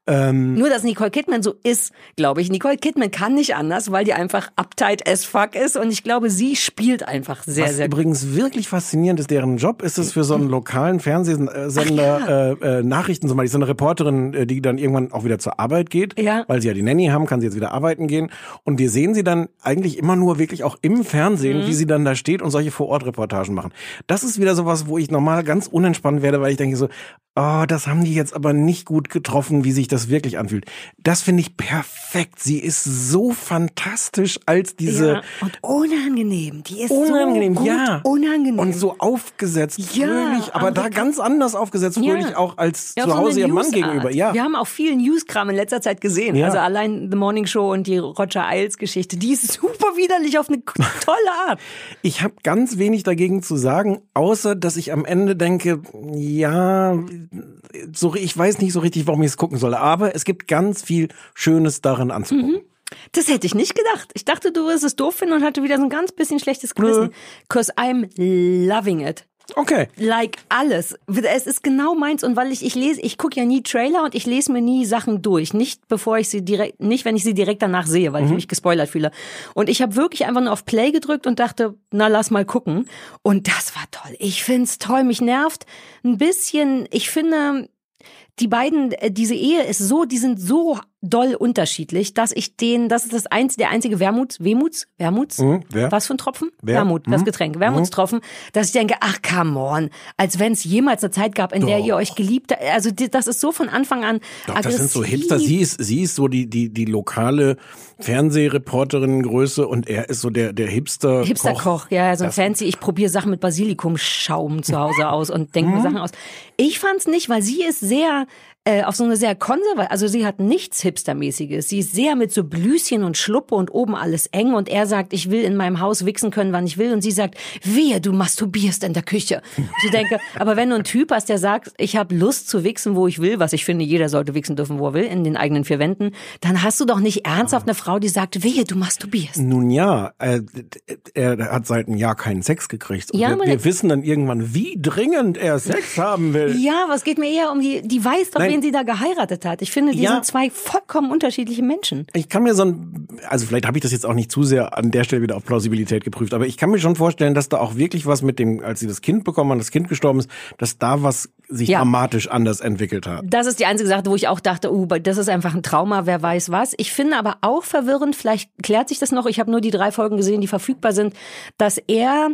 Ähm, Nur, dass Nicole Kidman so ist, glaube ich. Nicole Kidman kann nicht anders, weil die einfach uptight as fuck ist und ich glaube, sie spielt einfach sehr, was sehr gut. übrigens wirklich faszinierend ist, deren Job ist es für so einen lokalen Fernsehsender äh, äh, Nachrichten zum Beispiel. So eine Reporterin, äh, die dann irgendwann auch wieder zur Arbeit geht, Ja. weil sie ja die Nanny haben, kann sie jetzt wieder arbeiten gehen. Und wir sehen sie dann eigentlich immer nur wirklich auch im Fernsehen, Mhm. wie sie dann da steht und solche Vor-Ort-Reportagen machen. Das ist wieder sowas, wo ich normal ganz unentspannt werde, weil ich denke so, oh, das haben die jetzt aber nicht gut getroffen, wie sich das wirklich anfühlt. Das finde ich perfekt. Sie ist so fantastisch als diese ja, und unangenehm. Die ist unangenehm, so gut ja. unangenehm. Und so aufgesetzt, Ja, fröhlich, aber da ganz anders aufgesetzt, Ja. fröhlich auch als Ja, zu so Hause ihrem Mann gegenüber. Ja. Wir haben auch viel Newskram in letzter Zeit gesehen. Ja. Also allein The Morning Show und die Roger Ailes Geschichte, die ist super widerlich auf eine tolle Art. Ich habe ganz wenig dagegen zu sagen, außer dass ich am Ende denke, ja, so ich weiß nicht so richtig, warum ich es gucken soll, aber es gibt ganz viel Schönes darin anzugucken. Das hätte ich nicht gedacht. Ich dachte, du wirst es doof finden und hatte wieder so ein ganz bisschen schlechtes Gewissen. Cause I'm loving it. Okay. Like alles. Es ist genau meins und weil ich ich lese, ich gucke ja nie Trailer und ich lese mir nie Sachen durch, nicht bevor ich sie direkt, nicht wenn ich sie direkt danach sehe, weil ich mich gespoilert fühle. Und ich habe wirklich einfach nur auf Play gedrückt und dachte, na lass mal gucken. Und das war toll. Ich find's toll. Mich nervt ein bisschen. Ich finde die beiden, äh, diese Ehe ist so, die sind so doll unterschiedlich, dass ich den, das ist das einzige, der einzige Wermuts, Wehmuts, Wermuts, Mhm, wer? was für ein Tropfen? Wer? Wermut, das Mhm. Getränk, Wermutstropfen, dass ich denke, ach come on, als wenn es jemals eine Zeit gab, in der Doch. ihr euch geliebt habt. Also das ist so von Anfang an Doch, das sind so aggressiv. Hipster. Sie ist, sie ist so die, die, die lokale Fernsehreporterin-Größe und er ist so der, der Hipster. Hipsterkoch, ja, so ein Das- fancy. Ich probiere Sachen mit Basilikumschaum zu Hause aus und denke Mhm. mir Sachen aus. Ich fand's nicht, weil sie ist sehr äh, auf so eine sehr konservative, also sie hat nichts Hipstermäßiges. Sie ist sehr mit so Blüschen und Schluppe und oben alles eng und er sagt, ich will in meinem Haus wichsen können, wann ich will und sie sagt, wehe, du masturbierst in der Küche. Und ich denke, aber wenn du einen Typ hast, der sagt, ich habe Lust zu wichsen, wo ich will, was ich finde, jeder sollte wichsen dürfen, wo er will, in den eigenen vier Wänden, dann hast du doch nicht ernsthaft eine Frau, die sagt, wehe, du masturbierst. Nun ja, äh, er hat seit einem Jahr keinen Sex gekriegt. Und Ja, wir, wir wissen dann irgendwann, wie dringend er Sex haben will. Ja, aber es geht mir eher um die, die weiß doch, Nein. Wen sie da geheiratet hat. Ich finde, die Ja. sind zwei vollkommen unterschiedliche Menschen. Ich kann mir so ein, also vielleicht habe ich das jetzt auch nicht zu sehr an der Stelle wieder auf Plausibilität geprüft, aber ich kann mir schon vorstellen, dass da auch wirklich was mit dem, als sie das Kind bekommen haben, das Kind gestorben ist, dass da was sich Ja. dramatisch anders entwickelt hat. Das ist die einzige Sache, wo ich auch dachte, uh, das ist einfach ein Trauma, wer weiß was. Ich finde aber auch verwirrend, vielleicht klärt sich das noch, ich habe nur die drei Folgen gesehen, die verfügbar sind, dass er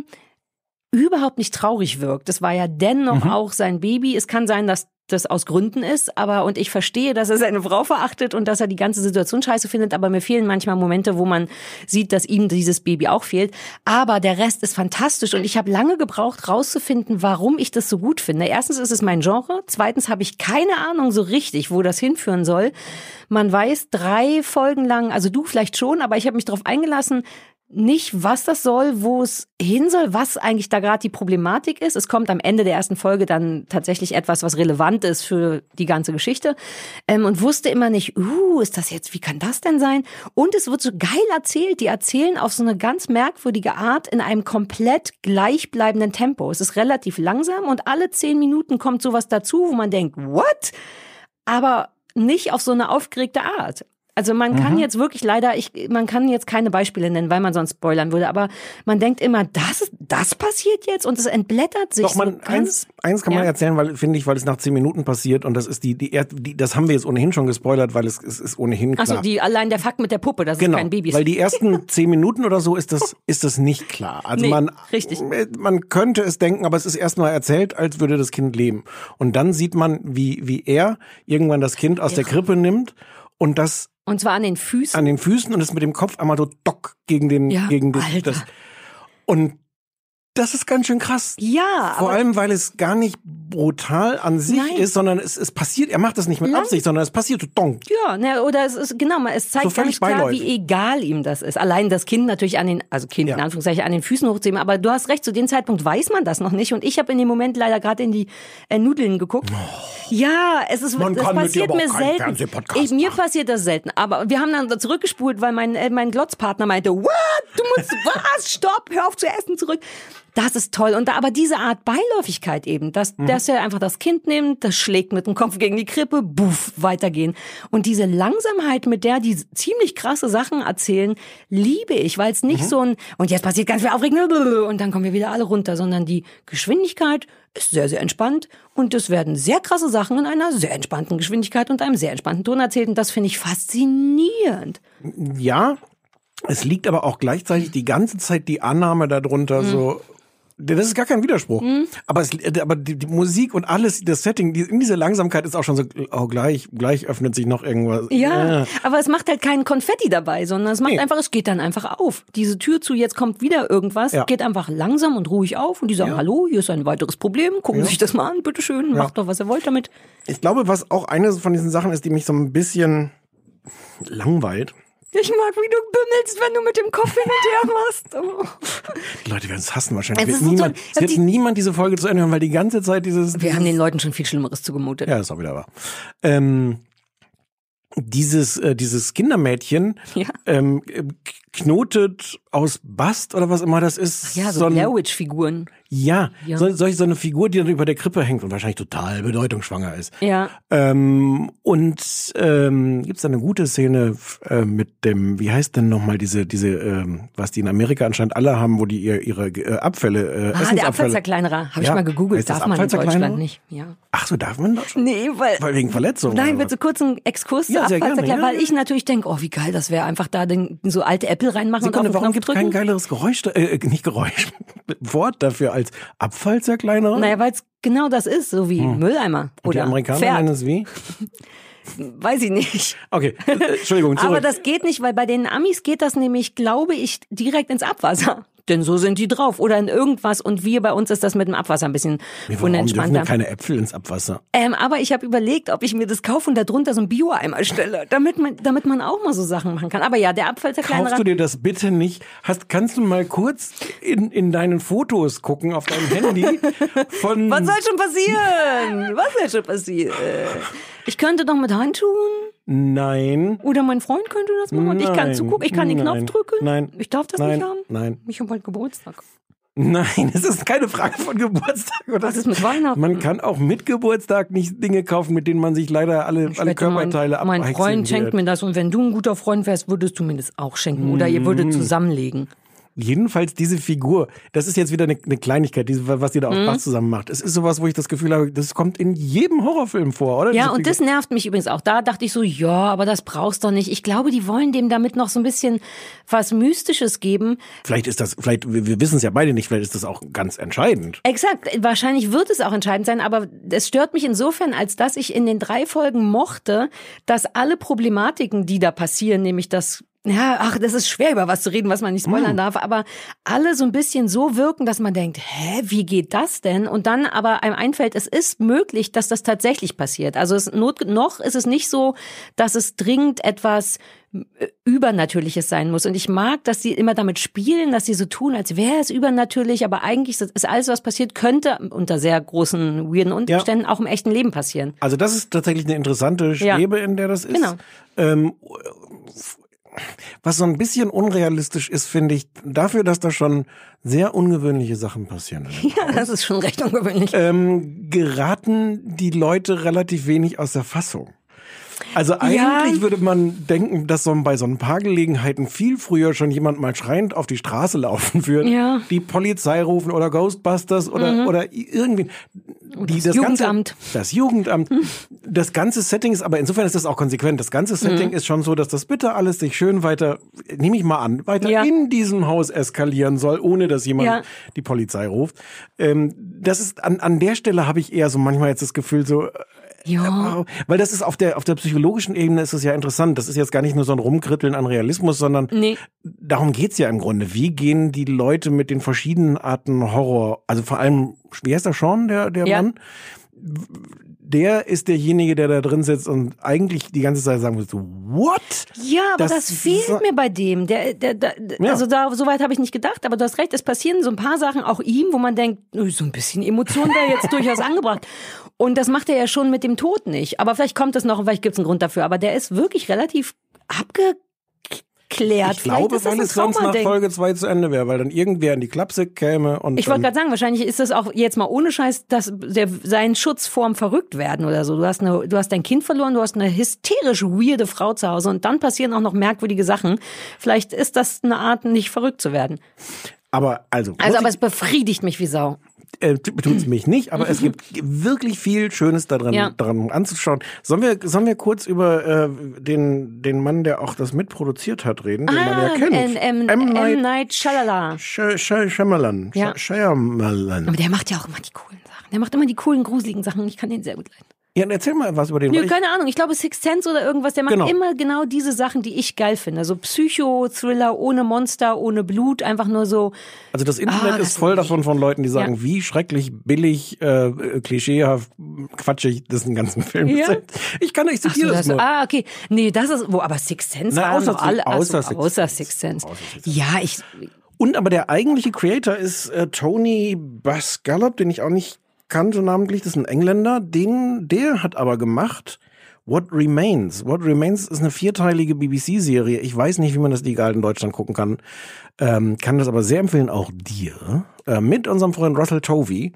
überhaupt nicht traurig wirkt. Das war ja dennoch Mhm. auch sein Baby. Es kann sein, dass das aus Gründen ist, aber und ich verstehe, dass er seine Frau verachtet und dass er die ganze Situation scheiße findet, aber mir fehlen manchmal Momente, wo man sieht, dass ihm dieses Baby auch fehlt. Aber der Rest ist fantastisch und ich habe lange gebraucht, rauszufinden, warum ich das so gut finde. Erstens ist es mein Genre, zweitens habe ich keine Ahnung so richtig, wo das hinführen soll. Man weiß drei Folgen lang, also du vielleicht schon, aber ich habe mich darauf eingelassen, nicht, was das soll, wo es hin soll, was eigentlich da gerade die Problematik ist. Es kommt am Ende der ersten Folge dann tatsächlich etwas, was relevant ist für die ganze Geschichte. Ähm, und wusste immer nicht, uh, ist das jetzt, wie kann das denn sein? Und es wird so geil erzählt. Die erzählen auf so eine ganz merkwürdige Art in einem komplett gleichbleibenden Tempo. Es ist relativ langsam und alle zehn Minuten kommt sowas dazu, wo man denkt, what? Aber nicht auf so eine aufgeregte Art. Also man kann Mhm. jetzt wirklich leider, ich, man kann jetzt keine Beispiele nennen, weil man sonst spoilern würde, aber man denkt immer, das, das passiert jetzt und es entblättert sich Doch, man, so eins, eins kann man Ja. erzählen, weil, finde ich, weil es nach zehn Minuten passiert und das ist die, die, die das haben wir jetzt ohnehin schon gespoilert, weil es, es ist ohnehin klar. Achso, die, allein der Fakt mit der Puppe, dass Genau, es kein Baby ist. weil die ersten zehn Minuten oder so ist das, ist das nicht klar. Also Nee, man, richtig. man könnte es denken, aber es ist erstmal erzählt, als würde das Kind leben. Und dann sieht man, wie, wie er irgendwann das Kind aus der Krippe nimmt und das Und zwar an den Füßen. an den Füßen und es mit dem Kopf einmal so dock gegen den, Ja, gegen den, Alter. das. Und das ist ganz schön krass. ja, Vor allem, weil es gar nicht brutal an sich Nein. ist, sondern es, es passiert, er macht das nicht mit Nein. Absicht, sondern es passiert so donk. Ja, ne, oder es ist, genau, es zeigt So nicht klar, beiläufig. wie egal ihm das ist. Allein das Kind natürlich an den, also Kind in Ja. Anführungszeichen, an den Füßen hochzuheben. Aber du hast recht, zu dem Zeitpunkt weiß man das noch nicht. Und ich habe in dem Moment leider gerade in die äh, Nudeln geguckt. Ja, es ist, Oh. Man das passiert mir selten. Ich, mir machen. passiert das selten. Aber wir haben dann zurückgespult, weil mein, äh, mein Glotzpartner meinte, what? Du musst, was? Stopp, hör auf zu essen, zurück. Das ist toll. Und da, aber diese Art Beiläufigkeit eben, dass, Mhm. dass er einfach das Kind nimmt, das schlägt mit dem Kopf gegen die Krippe, buff, weitergehen. Und diese Langsamkeit, mit der die ziemlich krasse Sachen erzählen, liebe ich, weil es Mhm. nicht so ein, und jetzt passiert ganz viel Aufregend, und dann kommen wir wieder alle runter, sondern die Geschwindigkeit ist sehr, sehr entspannt und es werden sehr krasse Sachen in einer sehr entspannten Geschwindigkeit und einem sehr entspannten Ton erzählt und das finde ich faszinierend. Ja, es liegt aber auch gleichzeitig die ganze Zeit die Annahme darunter Mhm. so. Das ist gar kein Widerspruch. Aber, es, aber die, die Musik und alles, das Setting, die, in dieser Langsamkeit ist auch schon so, oh, gleich, gleich öffnet sich noch irgendwas. Ja, Äh. aber es macht halt keinen Konfetti dabei, sondern es macht Nee. einfach, es geht dann einfach auf. Diese Tür zu, jetzt kommt wieder irgendwas, Ja. geht einfach langsam und ruhig auf und die sagen, Ja. hallo, hier ist ein weiteres Problem, gucken Sie sich das mal an, bitteschön, Ja. macht doch, was ihr wollt damit. Ich glaube, was auch eine von diesen Sachen ist, die mich so ein bisschen langweilt. Ich mag, wie du bimmelst, wenn du mit dem Kopf hin und her machst. Oh. Die Leute werden es hassen wahrscheinlich. Es Wird so niemand, toll. es wird Die- niemand diese Folge zu Ende hören, weil die ganze Zeit dieses. Wir haben den Leuten schon viel Schlimmeres zugemutet. Ja, ist auch wieder wahr. Ähm, dieses, äh, dieses Kindermädchen Ja. ähm, äh, geknotet aus Bast oder was immer das ist. Ja, so, ein- Blair Witch-Figuren. Ja, Ja. So, solch so eine Figur, die dann über der Krippe hängt und wahrscheinlich total bedeutungsschwanger ist. Ja. Ähm, und ähm, gibt es da eine gute Szene äh, mit dem, wie heißt denn nochmal diese, diese, ähm, was die in Amerika anscheinend alle haben, wo die ihr, ihre äh, Abfälle, äh, Ah, der Abfallzerkleinerer. Habe ich Ja. mal gegoogelt. Darf man in? Deutschland nicht. Ja. Ach so, darf man das schon? Nee, weil. Weil wegen Verletzungen. Nein, was? so kurzen Exkurs Ja, zu sehr gerne, Abfallzerkleinerer, ja, weil ich natürlich denke, oh, wie geil das wäre, einfach da den, so alte Äpfel reinmachen Sekunde, und auf den warum gibt kein geileres Geräusch, äh, nicht Geräusch, Wort dafür als Abfallzerkleinerer? Naja, weil es genau das ist, so wie Mülleimer Und die oder Amerikaner Pferd. nennen es wie? Weiß ich nicht. Okay, Entschuldigung, zurück. Aber das geht nicht, weil bei den Amis geht das nämlich, glaube ich, direkt ins Abwasser. Denn so sind die drauf. Oder in irgendwas. Und wir bei uns ist das mit dem Abwasser ein bisschen Nee, warum unentspannter. denn keine Äpfel ins Abwasser? Ähm, aber ich habe überlegt, ob ich mir das kaufe und da drunter so ein Bio-Eimer stelle, damit man, damit man auch mal so Sachen machen kann. Aber ja, der Abfallzerkleinerer. Kaufst du dir das bitte nicht? Hast, kannst du mal kurz in, in deinen Fotos gucken auf deinem Handy von. Was soll schon passieren? Was soll schon passieren? Ich könnte doch mit Handschuhen. Nein. Oder mein Freund könnte das machen und ich kann Nein. zugucken. Ich kann den Knopf Nein. drücken. Nein. Ich darf das Nein. nicht haben. Nein. Ich habe bald Geburtstag. Nein, es ist keine Frage von Geburtstag. Oder Was ist mit Weihnachten? Man kann auch mit Geburtstag nicht Dinge kaufen, mit denen man sich leider alle, Ich alle mein, Körperteile mein abheizen Freund schenkt wird. mir das und wenn du ein guter Freund wärst, würdest du mir das auch schenken. Oder ihr würdet Mm. zusammenlegen. Jedenfalls diese Figur, das ist jetzt wieder eine, eine Kleinigkeit, diese, was ihr da Mhm. auch Bass zusammen macht. Es ist sowas, wo ich das Gefühl habe, das kommt in jedem Horrorfilm vor, oder? Ja, Diese und das nervt mich übrigens auch. Da dachte ich so, ja, aber das brauchst doch nicht. Ich glaube, die wollen dem damit noch so ein bisschen was Mystisches geben. Vielleicht ist das, vielleicht, wir, wir wissen es ja beide nicht, vielleicht ist das auch ganz entscheidend. Exakt, wahrscheinlich wird es auch entscheidend sein, aber es stört mich insofern, als dass ich in den drei Folgen mochte, dass alle Problematiken, die da passieren, nämlich das ja, ach, das ist schwer, über was zu reden, was man nicht spoilern darf, aber alle so ein bisschen so wirken, dass man denkt, hä, wie geht das denn? Und dann aber einem einfällt, es ist möglich, dass das tatsächlich passiert. Also es, not, noch ist es nicht so, dass es dringend etwas äh, Übernatürliches sein muss. Und ich mag, dass sie immer damit spielen, dass sie so tun, als wäre es übernatürlich, aber eigentlich ist alles, was passiert, könnte unter sehr großen, weirden Umständen auch im echten Leben passieren. Also das ist tatsächlich eine interessante Ja. Schwebe, in der das ist. Genau. Ähm, was so ein bisschen unrealistisch ist, finde ich, dafür, dass da schon sehr ungewöhnliche Sachen passieren. Ja, das ist schon recht ungewöhnlich. Ähm, geraten die Leute relativ wenig aus der Fassung. Also eigentlich würde man denken, dass so bei so ein paar Gelegenheiten viel früher schon jemand mal schreiend auf die Straße laufen würde, Ja. die Polizei rufen oder Ghostbusters oder Mhm. oder irgendwie die, das Jugendamt. Ganze, das Jugendamt. Das ganze Setting ist aber insofern ist das auch konsequent. Das ganze Setting Mhm. ist schon so, dass das bitte alles sich schön weiter, nehme ich mal an, weiter Ja. in diesem Haus eskalieren soll, ohne dass jemand Ja. die Polizei ruft. Ähm, das ist an an der Stelle habe ich eher so manchmal jetzt das Gefühl so Ja. weil das ist auf der, auf der psychologischen Ebene ist es ja interessant. Das ist jetzt gar nicht nur so ein Rumkritteln an Realismus, sondern Nee. darum geht's ja im Grunde. Wie gehen die Leute mit den verschiedenen Arten Horror, also vor allem, wie heißt der Sean, der, der Ja. Mann? Der ist derjenige, der da drin sitzt und eigentlich die ganze Zeit sagen muss, so, what? Ja, aber das, Das fehlt sa- mir bei dem. Der, der, der, Ja. Also da, so weit habe ich nicht gedacht, aber du hast recht, es passieren so ein paar Sachen auch ihm, wo man denkt, "Nö, so ein bisschen Emotion wäre jetzt durchaus angebracht. Und das macht er ja schon mit dem Tod nicht. Aber vielleicht kommt es noch und vielleicht gibt es einen Grund dafür. Aber der ist wirklich relativ abgeklärt. Ich glaube, ist es das sonst nach. Folge 2 zu Ende wäre, weil dann irgendwer in die Klapse käme und Ich wollte gerade sagen, wahrscheinlich ist das auch jetzt mal ohne Scheiß, dass der, sein Schutz vorm Verrücktwerden oder so. Du hast, eine, du hast dein Kind verloren, du hast eine hysterisch weirde Frau zu Hause und dann passieren auch noch merkwürdige Sachen. Vielleicht ist das eine Art, nicht verrückt zu werden. Aber also, Also, aber ich- es befriedigt mich wie Sau. äh, tut's mich nicht, aber es gibt wirklich viel Schönes daran, Ja. daran anzuschauen. Sollen wir, sollen wir kurz über äh, den, den Mann, der auch das mitproduziert hat, reden, den man ja kennt? ähm, ähm, M. M. Night Night Shyamalan. Sh Sh Shyamalan. Ja. Sh Shyamalan. Aber der macht ja auch immer die coolen Sachen. Der macht immer die coolen, gruseligen Sachen. Ich kann den sehr gut leiden. Ja, erzähl mal was über den. Nö, keine Ahnung. Ich glaube Sixth Sense oder irgendwas. Der macht Genau. immer genau diese Sachen, die ich geil finde. So Psycho-Thriller ohne Monster, ohne Blut. Einfach nur so. Also das Internet Ah, das ist voll davon von Leuten, die sagen, Ja. wie schrecklich, billig, äh, äh, klischeehaft, quatschig das ein ganzen Film Ja. Ich kann, ich Ach so, das das, ah, okay. Nee, das ist, wo, aber Sixth Sense Na, außer alle, ach so, außer Sixth außer Sixth Sense. Ja, ich, Und aber der eigentliche Creator ist äh, Tony Bascallop, den ich auch nicht kannte namentlich. Das ist ein Engländer. Den, der hat aber gemacht What Remains. What Remains ist eine vierteilige BBC-Serie. Ich weiß nicht, wie man das legal in Deutschland gucken kann. Ähm, kann das aber sehr empfehlen, auch dir. Äh, mit unserem Freund Russell Tovey.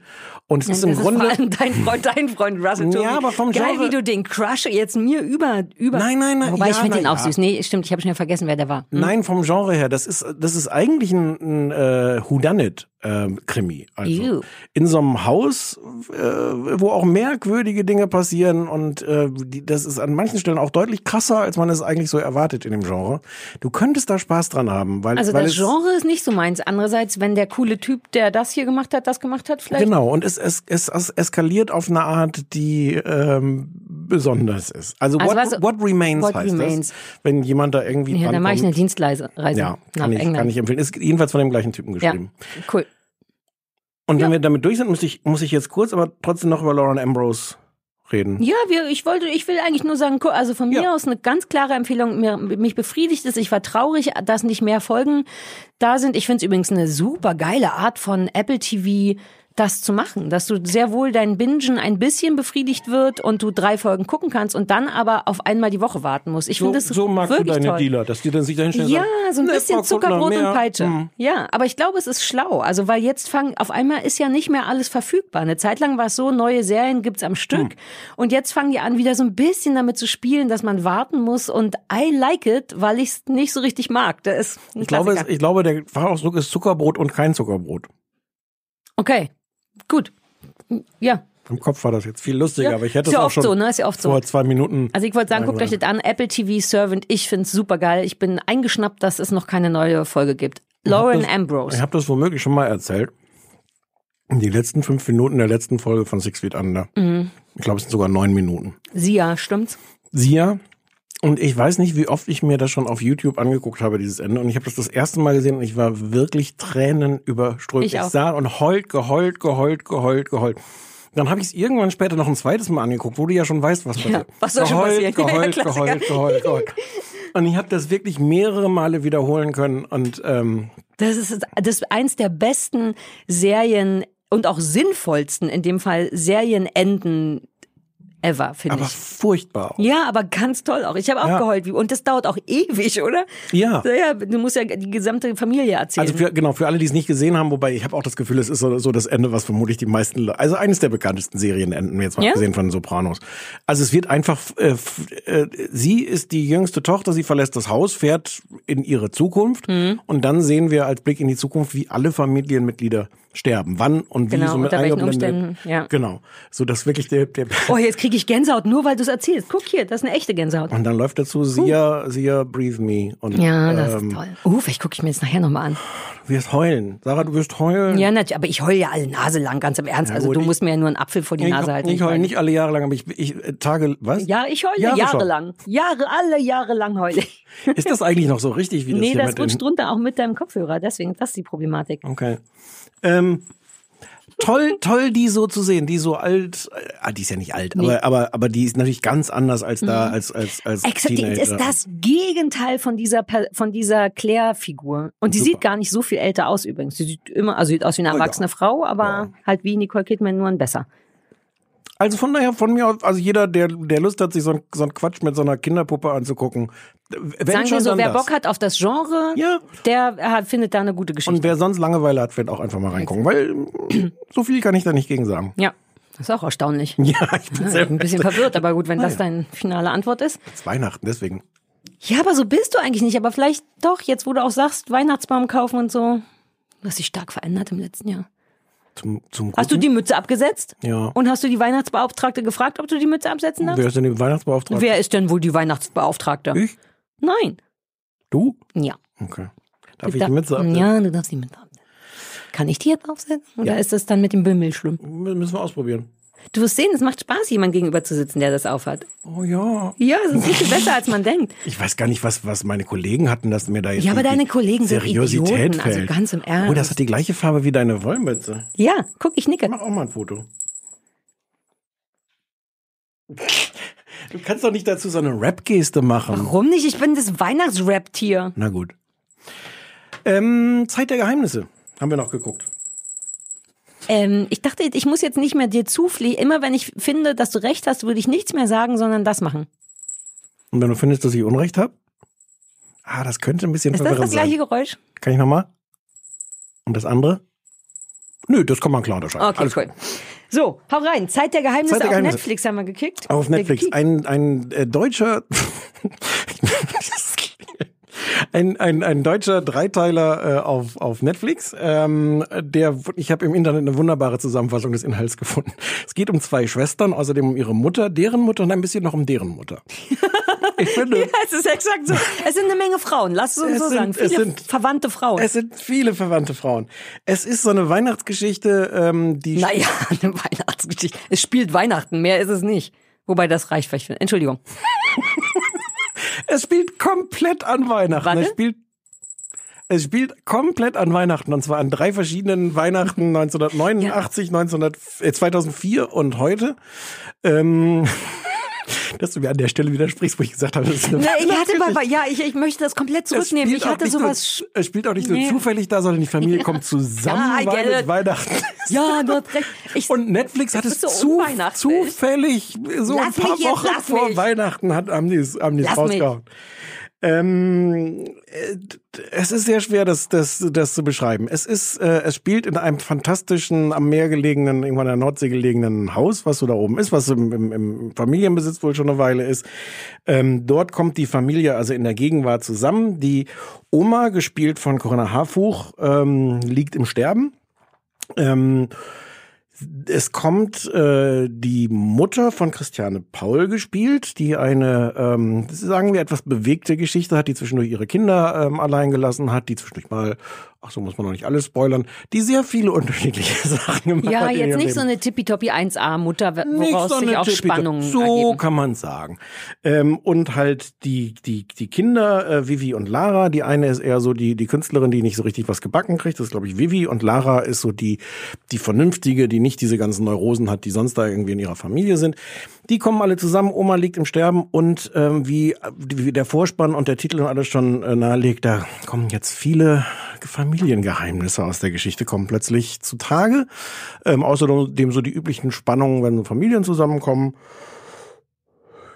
Und es ist im Grunde. ist vor allem dein Freund, dein Freund Russell Ja, Tovey. aber vom Geil, Genre- wie du den Crush jetzt mir über über. Nein, nein, nein, Wobei ich ja, finde na ihn auch ja. süß. Nee, stimmt. Ich habe schnell vergessen, wer der war. Hm. Nein, vom Genre her. Das ist, das ist eigentlich ein, ein äh, Whodunit. Ähm, Krimi. Also Ew. in so einem Haus, äh, wo auch merkwürdige Dinge passieren und äh, die, das ist an manchen Stellen auch deutlich krasser, als man es eigentlich so erwartet in dem Genre. Du könntest da Spaß dran haben, weil, Also weil das Genre ist nicht so meins. Andererseits, wenn der coole Typ, der das hier gemacht hat, das gemacht hat, vielleicht. Genau, und es, es, es, es eskaliert auf eine Art, die ähm, besonders ist. Also, Also what, was- what Remains What heißt Remains. das, wenn jemand da irgendwie Ja, dann mache ich eine. Dienstreise Reise Ja, nach kann ich, England. kann ich empfehlen. Ist jedenfalls von dem gleichen Typen ja, geschrieben. cool. Und wenn wir damit durch sind, muss ich, muss ich jetzt kurz aber trotzdem noch über Lauren Ambrose reden. Ja, wir, ich wollte, ich will eigentlich nur sagen, also von mir aus eine ganz klare Empfehlung. Mir, mich befriedigt es. Ich war traurig, dass nicht mehr Folgen da sind. Ich finde es übrigens eine super geile Art von Apple TV, das zu machen, dass du sehr wohl dein Bingen ein bisschen befriedigt wird und du drei Folgen gucken kannst und dann aber auf einmal die Woche warten musst. Ich So, finde das so magst du wirklich deine toll. Dealer, dass die dann sich dahin stellen Ja, sagen, so ein "Nee, bisschen Zuckerbrot mehr." und Peitsche. Hm. Ja, aber ich glaube, es ist schlau. Also, weil jetzt fangen, auf einmal ist ja nicht mehr alles verfügbar. Eine Zeit lang war es so, neue Serien gibt's am Stück. Hm. Und jetzt fangen die an, wieder so ein bisschen damit zu spielen, dass man warten muss. Und I like it, weil ich es nicht so richtig mag. Das ist ein Ich glaube, ich glaube, der Fachausdruck ist Zuckerbrot und kein Zuckerbrot. Okay, gut. Ja. Im Kopf war das jetzt viel lustiger, Ja, aber ich hätte ist es ja auch oft schon so, ne? Ist ja oft so. vor zwei Minuten. Also ich wollte sagen, guckt euch das an. Apple TV Servant. Ich find's super geil. Ich bin eingeschnappt, dass es noch keine neue Folge gibt. Lauren das- Ambrose. Ich habe das womöglich schon mal erzählt. Die letzten fünf Minuten der letzten Folge von Six Feet Under. Mhm. Ich glaube, es sind sogar neun Minuten. Sia, stimmt's? Sia. Und ich weiß nicht, wie oft ich mir das schon auf YouTube angeguckt habe, dieses Ende. Und ich habe das das erste Mal gesehen und ich war wirklich Tränen überströmt. Ich auch. sah und heult, geheult, geheult, geheult, geheult. Dann habe ich es irgendwann später noch ein zweites Mal angeguckt, wo du ja schon weißt, was passiert. was soll schon geheult, passieren? Ja, Geheult, Klassiker. geheult, geheult, geheult. Und ich habe das wirklich mehrere Male wiederholen können. Und ähm, Das ist, das ist eins der besten Serien und auch sinnvollsten, in dem Fall Serienenden ever, finde aber ich. furchtbar. Ja, aber ganz toll auch. Ich habe auch Ja. geheult. wie- Und das dauert auch ewig, oder? Ja. Ja. Du musst ja die gesamte Familie erzählen. Also für, genau, für alle, die es nicht gesehen haben, wobei ich habe auch das Gefühl, es ist so, so das Ende, was vermutlich die meisten, also eines der bekanntesten Serienenden, jetzt mal Ja? gesehen von Sopranos. Also es wird einfach, äh, äh, sie ist die jüngste Tochter, sie verlässt das Haus, fährt in ihre Zukunft Mhm. und dann sehen wir als Blick in die Zukunft, wie alle Familienmitglieder sterben. Wann und wie Genau, so mit unter welchen. Umständen, ja. Genau. So dass wirklich der, der oh, jetzt kriege ich Gänsehaut, nur weil du es erzählst. Guck hier, das ist eine echte Gänsehaut. und dann läuft dazu Sia, Sia, Breathe Me. Und, Ja, das ähm, ist toll. Uh, vielleicht gucke ich mir jetzt nachher nochmal an. Du wirst heulen. Sarah, du wirst heulen. Ja, natürlich, aber ich heule ja alle Nase lang, ganz im Ernst. Ja, also gut, du musst mir ja nur einen Apfel vor die ich, Nase halten. ich heule nicht alle Jahre lang, aber ich, ich äh, Tage, was? Ja, ich heule Jahre jahrelang. Jahre, alle Jahre lang heule ich. Ist das eigentlich noch so richtig, wie das nee, das rutscht runter auch mit deinem Kopfhörer. Deswegen, das ist die Problematik. Okay. Ähm, toll, toll, die so zu sehen, die so alt, ah, die ist ja nicht alt, Nee. aber, aber, aber die ist natürlich ganz anders als da, Mhm. als, als, als Exakt, die ist das Gegenteil von dieser von dieser Claire-Figur. Und die Super. sieht gar nicht so viel älter aus übrigens. Sie sieht immer, also sieht aus wie eine Oh ja. erwachsene Frau, aber halt wie Nicole Kidman nur ein besser. Also von daher, von mir aus, also jeder, der, der Lust hat, sich so ein, so ein Quatsch mit so einer Kinderpuppe anzugucken, wenn Sagen wir so, wer das. Bock hat auf das Genre, der äh, findet da eine gute Geschichte. Und wer sonst Langeweile hat, wird auch einfach mal reingucken, weil mm, so viel kann ich da nicht gegen sagen. ja, das ist auch erstaunlich. Ja, ich bin Ja, ein bisschen verwirrt, aber gut, wenn das Naja. deine finale Antwort ist. Es ist Weihnachten, deswegen. Ja, aber so bist du eigentlich nicht. Aber vielleicht doch, jetzt wo du auch sagst, Weihnachtsbaum kaufen und so. Du hast dich stark verändert im letzten Jahr. Zum, zum Hast du die Mütze abgesetzt? Ja. Und hast du die Weihnachtsbeauftragte gefragt, ob du die Mütze absetzen darfst? Wer ist denn die Weihnachtsbeauftragte? Wer ist denn wohl die Weihnachtsbeauftragte? Ich? Nein. Du? Ja. Okay. Darf Du ich die Mütze? Ja, du darfst die Mütze. Kann ich die jetzt aufsetzen? Oder Ja. ist das dann mit dem Bimmel schlimm? Müssen wir ausprobieren. Du wirst sehen, es macht Spaß, jemand gegenüber zu sitzen, der das aufhat. Oh ja. Ja, es ist viel besser, als man denkt. Ich weiß gar nicht, was, was meine Kollegen hatten, dass mir da jetzt Ja, aber deine Kollegen sind Seriosität Idioten, also fällt. ganz im Ernst. Oh, das hat die gleiche Farbe wie deine Wollmütze. Ja, guck, ich nicke. Mach auch mal ein Foto. Du kannst doch nicht dazu so eine Rap-Geste machen. Warum nicht? Ich bin das Weihnachtsrap-Tier. Na gut. Ähm, Zeit der Geheimnisse. Haben wir noch geguckt. Ähm, ich dachte, ich muss jetzt nicht mehr dir zufliegen. Immer wenn ich finde, dass du recht hast, würde ich nichts mehr sagen, sondern das machen. Und wenn du findest, dass ich Unrecht habe, ah, das könnte ein bisschen Ist das das verwirrend gleiche sein. Geräusch? Kann ich nochmal? Und das andere? Nö, das kann man klar unterscheiden. Okay, Alles cool. So, hau rein. Zeit der Geheimnisse Zeit der auf Geheimnisse. Netflix haben wir gekickt. Auf Netflix. Ein, ein äh, deutscher, ein, ein, ein deutscher Dreiteiler äh, auf, auf Netflix. Ähm, der, ich habe im Internet eine wunderbare Zusammenfassung des Inhalts gefunden. Es geht um zwei Schwestern, außerdem um ihre Mutter, deren Mutter und ein bisschen noch um deren Mutter. Ich finde, Ja, es ist exakt so. Es sind eine Menge Frauen, lass es uns Es so sind- sagen. es Viele sind- verwandte Frauen. es sind viele verwandte Frauen. Es ist so eine Weihnachtsgeschichte, ähm, die naja, eine Weihnachtsgeschichte. Es spielt Weihnachten, mehr ist es nicht. Wobei das reicht vielleicht. für- Entschuldigung. Es spielt komplett an Weihnachten. Warte. Es spielt, es spielt komplett an Weihnachten. Und zwar an drei verschiedenen Weihnachten 1989, 1900, äh, 2004 und heute. Ähm, dass du mir an der Stelle widersprichst, wo ich gesagt habe, das ist eine Na, ich hatte bei, ja, ich, ich möchte das komplett zurücknehmen. Ich hatte sowas. Nur, es spielt auch nicht Nee. nur zufällig da, sondern die Familie kommt zusammen, Ja, weil es. Weihnachten. Ja, du hast recht. Ich, Und Netflix hat es so zu, zufällig so ein Lass paar mich jetzt, Wochen vor mich. Weihnachten hat, haben die es Lass mich. Ähm, äh, es ist sehr schwer, das, das, das zu beschreiben. Es ist, äh, es spielt in einem fantastischen, am Meer gelegenen, irgendwann an der Nordsee gelegenen Haus, was so da oben ist, was im, im, im Familienbesitz wohl schon eine Weile ist. Ähm, dort kommt die Familie also in der Gegenwart zusammen. Die Oma, gespielt von Corinna Harfuch, ähm, liegt im Sterben. Ähm, es kommt äh, die Mutter von Christiane Paul gespielt, die eine, ähm, sagen wir, etwas bewegte Geschichte hat, die zwischendurch ihre Kinder ähm, allein gelassen hat, die zwischendurch mal, ach so muss man noch nicht alles spoilern, die sehr viele unterschiedliche Sachen gemacht ja, hat. in jetzt nicht so Leben. eine tippitoppi 1A-Mutter, Nicht woraus so sich auch. Spannungen So ergeben. kann man sagen. Ähm, und halt die, die, die Kinder, äh, Vivi und Lara. Die eine ist eher so die, die Künstlerin, die nicht so richtig was gebacken kriegt. Das ist, glaube ich, Vivi. Und Lara ist so die, die Vernünftige, die nicht diese ganzen Neurosen hat, die sonst da irgendwie in ihrer Familie sind. Die kommen alle zusammen. Oma liegt im Sterben. Und ähm, wie, wie der Vorspann und der Titel und alles schon äh, nahelegt, da kommen jetzt viele Familiengeheimnisse aus der Geschichte kommen plötzlich zutage. Ähm, außerdem so die üblichen Spannungen, wenn Familien zusammenkommen.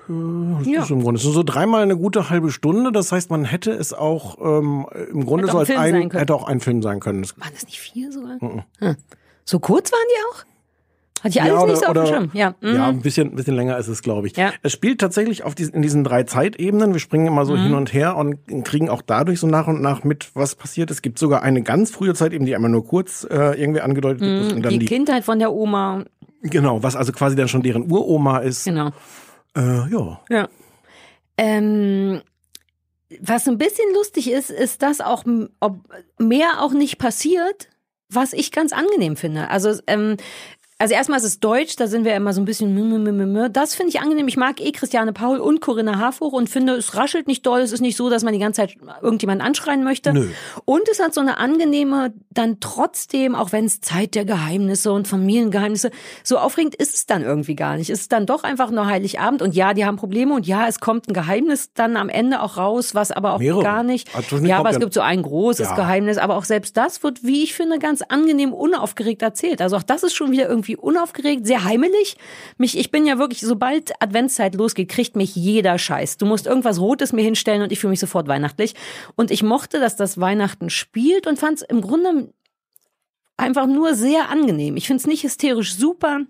Äh, Das Ja. ist im Grunde. Es ist so dreimal eine gute halbe Stunde. Das heißt, man hätte es auch ähm, im Grunde Hätte so als ein Film sein ein, können. hätte auch ein Film sein können. Waren das nicht vier sogar? Mhm. Hm. So kurz waren die auch? Hatte ich alles Ja, nicht so oder- auf dem oder- Schirm. Ja, mhm. Ja, ein bisschen, ein bisschen länger ist es, glaube ich. Ja. Es spielt tatsächlich auf diesen, in diesen drei Zeitebenen. Wir springen immer so Mhm. hin und her und kriegen auch dadurch so nach und nach mit, was passiert. Es gibt sogar eine ganz frühe Zeitebene, die einmal nur kurz äh, irgendwie angedeutet wird. Und Mhm. dann die die, Kindheit von der Oma. genau, was also quasi dann schon deren Uroma ist. Genau. Äh, ja. Ja. Ähm, was ein bisschen lustig ist, ist, dass auch ob mehr auch nicht passiert, was ich ganz angenehm finde. Also ähm, also erstmal ist es Deutsch, da sind wir immer so ein bisschen das finde ich angenehm. Ich mag eh Christiane Paul und Corinna Harfuch und finde, es raschelt nicht doll, es ist nicht so, dass man die ganze Zeit irgendjemanden anschreien möchte. Nö. Und es hat so eine angenehme, dann trotzdem, auch wenn es Zeit der Geheimnisse und Familiengeheimnisse, so aufregend ist es dann irgendwie gar nicht. Es ist dann doch einfach nur Heiligabend und ja, die haben Probleme und ja, es kommt ein Geheimnis dann am Ende auch raus, was aber auch Mehrere. gar nicht. Also nicht Ja, aber es gibt so ein großes Ja. Geheimnis, aber auch selbst das wird, wie ich finde, ganz angenehm unaufgeregt erzählt. Also auch das ist schon wieder irgendwie unaufgeregt, sehr heimelig. Mich, ich bin ja wirklich, sobald Adventszeit losgeht, kriegt mich jeder Scheiß. Du musst irgendwas Rotes mir hinstellen und ich fühle mich sofort weihnachtlich. Und ich mochte, dass das Weihnachten spielt und fand es im Grunde einfach nur sehr angenehm. Ich finde es nicht hysterisch super.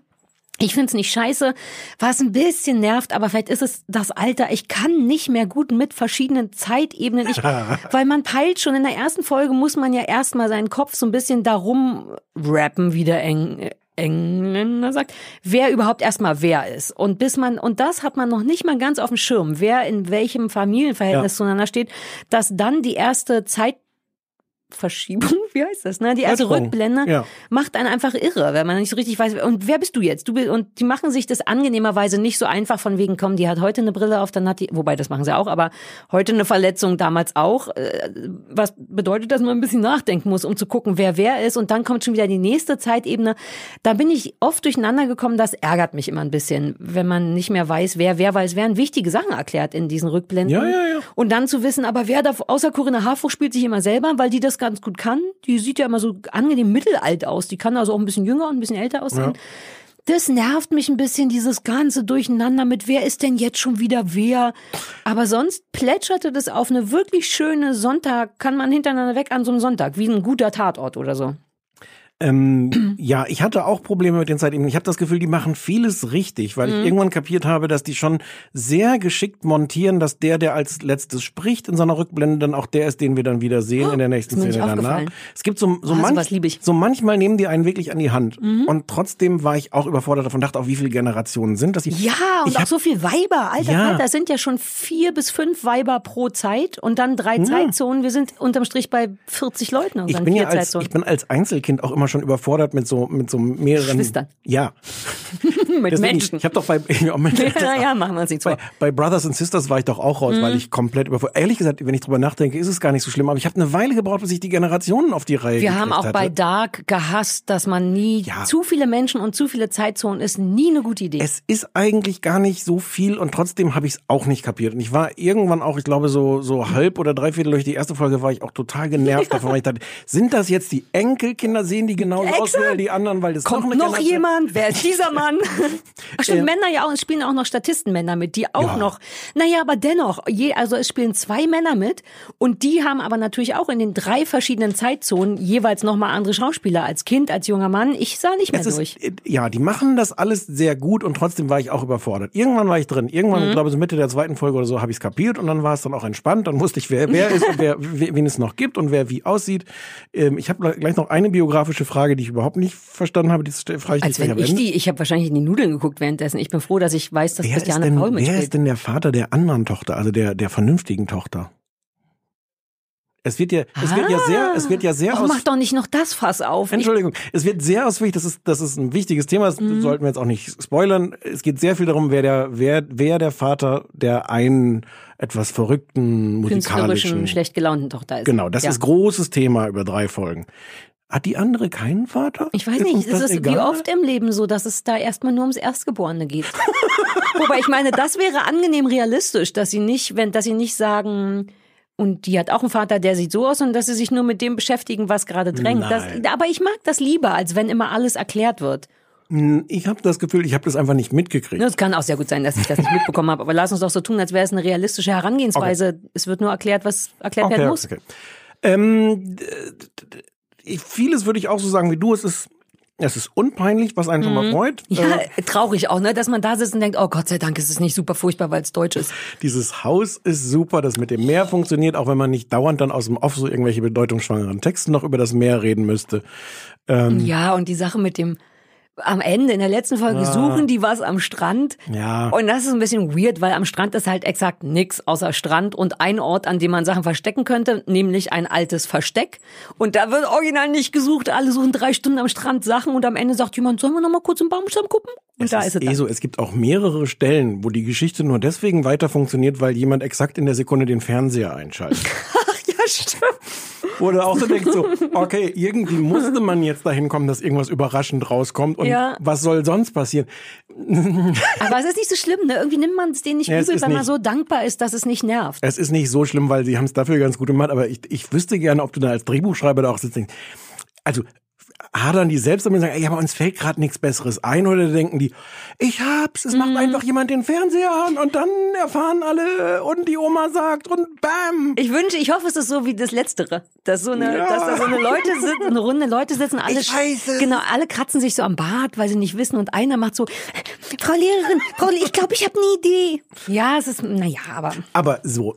Ich find's nicht scheiße, was ein bisschen nervt, aber vielleicht ist es das Alter. Ich kann nicht mehr gut mit verschiedenen Zeitebenen. Ich, weil man peilt schon in der ersten Folge, muss man ja erstmal seinen Kopf so ein bisschen darum rappen, wie der Eng, Engländer sagt, wer überhaupt erstmal wer ist. Und bis man, und das hat man noch nicht mal ganz auf dem Schirm, wer in welchem Familienverhältnis Ja. zueinander steht, dass dann die erste Zeit Verschiebung, wie heißt das, ne? Die erste Zeitsprung. Rückblende Ja. macht einen einfach irre, wenn man nicht so richtig weiß, und wer bist du jetzt? Du bist, und die machen sich das angenehmerweise nicht so einfach von wegen, komm, die hat heute eine Brille auf, dann hat die, wobei das machen sie auch, aber heute eine Verletzung, damals auch, äh, was bedeutet, dass man ein bisschen nachdenken muss, um zu gucken, wer wer ist, und dann kommt schon wieder die nächste Zeitebene. Da bin ich oft durcheinander gekommen, das ärgert mich immer ein bisschen, wenn man nicht mehr weiß, wer wer, weil es werden wichtige Sachen erklärt in diesen Rückblenden. Ja, ja, ja. Und dann zu wissen, aber wer da, außer Corinna Harfuch spielt sich immer selber, weil die das ganz gut kann. Die sieht ja immer so angenehm mittelalt aus. Die kann also auch ein bisschen jünger und ein bisschen älter aussehen. Das nervt mich ein bisschen, dieses ganze Durcheinander mit wer ist denn jetzt schon wieder wer. Aber sonst plätscherte das auf eine wirklich schöne Sonntag, kann man hintereinander weg an so einem Sonntag, wie ein guter Tatort oder so. Ähm, ja, ich hatte auch Probleme mit den Zeitebenen. Ich habe das Gefühl, die machen vieles richtig, weil Mhm. ich irgendwann kapiert habe, dass die schon sehr geschickt montieren, dass der, der als letztes spricht in seiner Rückblende, dann auch der ist, den wir dann wieder sehen in der nächsten Szene danach. Es gibt so, so, Ah, manch, so manchmal nehmen die einen wirklich an die Hand. Mhm. Und trotzdem war ich auch überfordert davon, dachte auch, wie viele Generationen sind das? Ja, und ich auch hab- so viel Weiber. Alter, Ja. Alter, sind ja schon vier bis fünf Weiber pro Zeit und dann drei Ja. Zeitzonen. Wir sind unterm Strich bei 40 Leuten Ich bin ja als, Zeitzonen. ich bin als Einzelkind auch immer schon überfordert mit so, mit so mehreren. Geschwistern. Ja. mit Deswegen, Menschen. Ich habe doch bei, ja, Ja, ja, machen wir uns nichts bei, vor. bei Brothers and Sisters war ich doch auch raus, Mhm. weil ich komplett überfordert. Ehrlich gesagt, wenn ich drüber nachdenke, ist es gar nicht so schlimm. Aber ich habe eine Weile gebraucht, bis ich die Generationen auf die Reihe Wir haben auch hatte. bei Dark gehasst, dass man nie zu viele Menschen und zu viele Zeitzonen ist nie eine gute Idee. Es ist eigentlich gar nicht so viel und trotzdem habe ich es auch nicht kapiert. Und ich war irgendwann auch, ich glaube, so, so halb oder dreiviertel durch die erste Folge war ich auch total genervt davon, weil ich dachte, sind das jetzt die Enkelkinder, sehen die genauso aus wie die anderen, weil das Kommt noch, noch jemand? Wer ist dieser Mann? Ach stimmt, Ja. Männer ja auch, es spielen auch noch Statistenmänner mit, die auch Ja. noch. Naja, aber dennoch, je, also es spielen zwei Männer mit und die haben aber natürlich auch in den drei verschiedenen Zeitzonen jeweils nochmal andere Schauspieler als Kind, als junger Mann. Ich sah nicht mehr Es ist, durch. äh, ja, die machen das alles sehr gut und trotzdem war ich auch überfordert. Irgendwann war ich drin. Irgendwann, Mhm. ich glaube, so Mitte der zweiten Folge oder so habe ich es kapiert und dann war es dann auch entspannt. Dann wusste ich, wer wer ist und wer, we- wen es noch gibt und wer wie aussieht. Ähm, ich habe gleich noch eine biografische Frage, die ich überhaupt nicht verstanden habe. Die frage ich Als wenn ich die, ich habe wahrscheinlich in die Nudeln geguckt währenddessen. Ich bin froh, dass ich weiß, dass Wer ist, Christiane denn, Paul wer mitspielt. ist denn der Vater der anderen Tochter, also der, der vernünftigen Tochter? Es wird ja, es wird ja sehr, es wird ja sehr oh, aus, mach doch nicht noch das Fass auf. Entschuldigung, es wird sehr ausführlich, das ist, das ist ein wichtiges Thema, das Mhm. sollten wir jetzt auch nicht spoilern. Es geht sehr viel darum, wer der, wer, wer der Vater der einen etwas verrückten Ich, musikalischen. schlecht gelaunten Tochter ist. Genau, das ja. ist großes Thema über drei Folgen. Hat die andere keinen Vater? Ich weiß Ist nicht, es ist wie egal? oft im Leben so, dass es da erstmal nur ums Erstgeborene geht. Wobei ich meine, das wäre angenehm realistisch, dass sie nicht, wenn, dass sie nicht sagen, und die hat auch einen Vater, der sieht so aus, und dass sie sich nur mit dem beschäftigen, was gerade drängt. Das, aber ich mag das lieber, als wenn immer alles erklärt wird. Hm, Ich habe das Gefühl, ich habe das einfach nicht mitgekriegt. Es kann auch sehr gut sein, dass ich das nicht mitbekommen habe, aber lass uns doch so tun, als wäre es eine realistische Herangehensweise. Es wird nur erklärt, was erklärt werden muss. okay. Ähm, ich- vieles würde ich auch so sagen wie du. Es ist, es ist unpeinlich, was einen schon mal Mhm. freut. Ja, Äh, traurig auch, ne, dass man da sitzt und denkt, oh Gott sei Dank ist es nicht super furchtbar, weil es deutsch ist. Dieses Haus ist super, das mit dem Meer funktioniert, auch wenn man nicht dauernd dann aus dem Off so irgendwelche bedeutungsschwangeren Texte noch über das Meer reden müsste. Ähm, Ja, und die Sache mit dem am Ende in der letzten Folge Ah. suchen die was am Strand. Ja. Und das ist ein bisschen weird, weil am Strand ist halt exakt nix außer Strand und ein Ort, an dem man Sachen verstecken könnte, nämlich ein altes Versteck. Und da wird original nicht gesucht. Alle suchen drei Stunden am Strand Sachen und am Ende sagt jemand, sollen wir noch mal kurz im Baumstamm gucken? Und da ist es eh dann. so, es gibt auch mehrere Stellen, wo die Geschichte nur deswegen weiter funktioniert, weil jemand exakt in der Sekunde den Fernseher einschaltet. ja, stimmt. Wo du auch so denkst, so, okay, irgendwie musste man jetzt dahin kommen, dass irgendwas überraschend rauskommt. Und Ja. was soll sonst passieren? Aber es ist nicht so schlimm, ne? Irgendwie nimmt man es denen nicht Ja, übel, weil man nicht- so dankbar ist, dass es nicht nervt. Es ist nicht so schlimm, weil sie haben es dafür ganz gut gemacht, aber ich, ich wüsste gerne, ob du da als Drehbuchschreiber da auch sitzt. Also hadern die selbst damit und sagen, ey, aber uns fällt gerade nichts Besseres ein oder denken die, ich hab's, es Mhm. macht einfach jemand den Fernseher an und dann erfahren alle und die Oma sagt und bam. Ich wünsche, ich hoffe, es ist so wie das Letztere. Dass so eine, Ja. dass da so eine Leute sitzen, eine Runde Leute sitzen, alle, Ich weiß es. genau, alle kratzen sich so am Bart, weil sie nicht wissen und einer macht so, Frau Lehrerin, Frau, Le- ich glaube, ich habe eine Idee. Ja, es ist, naja, aber. Aber so,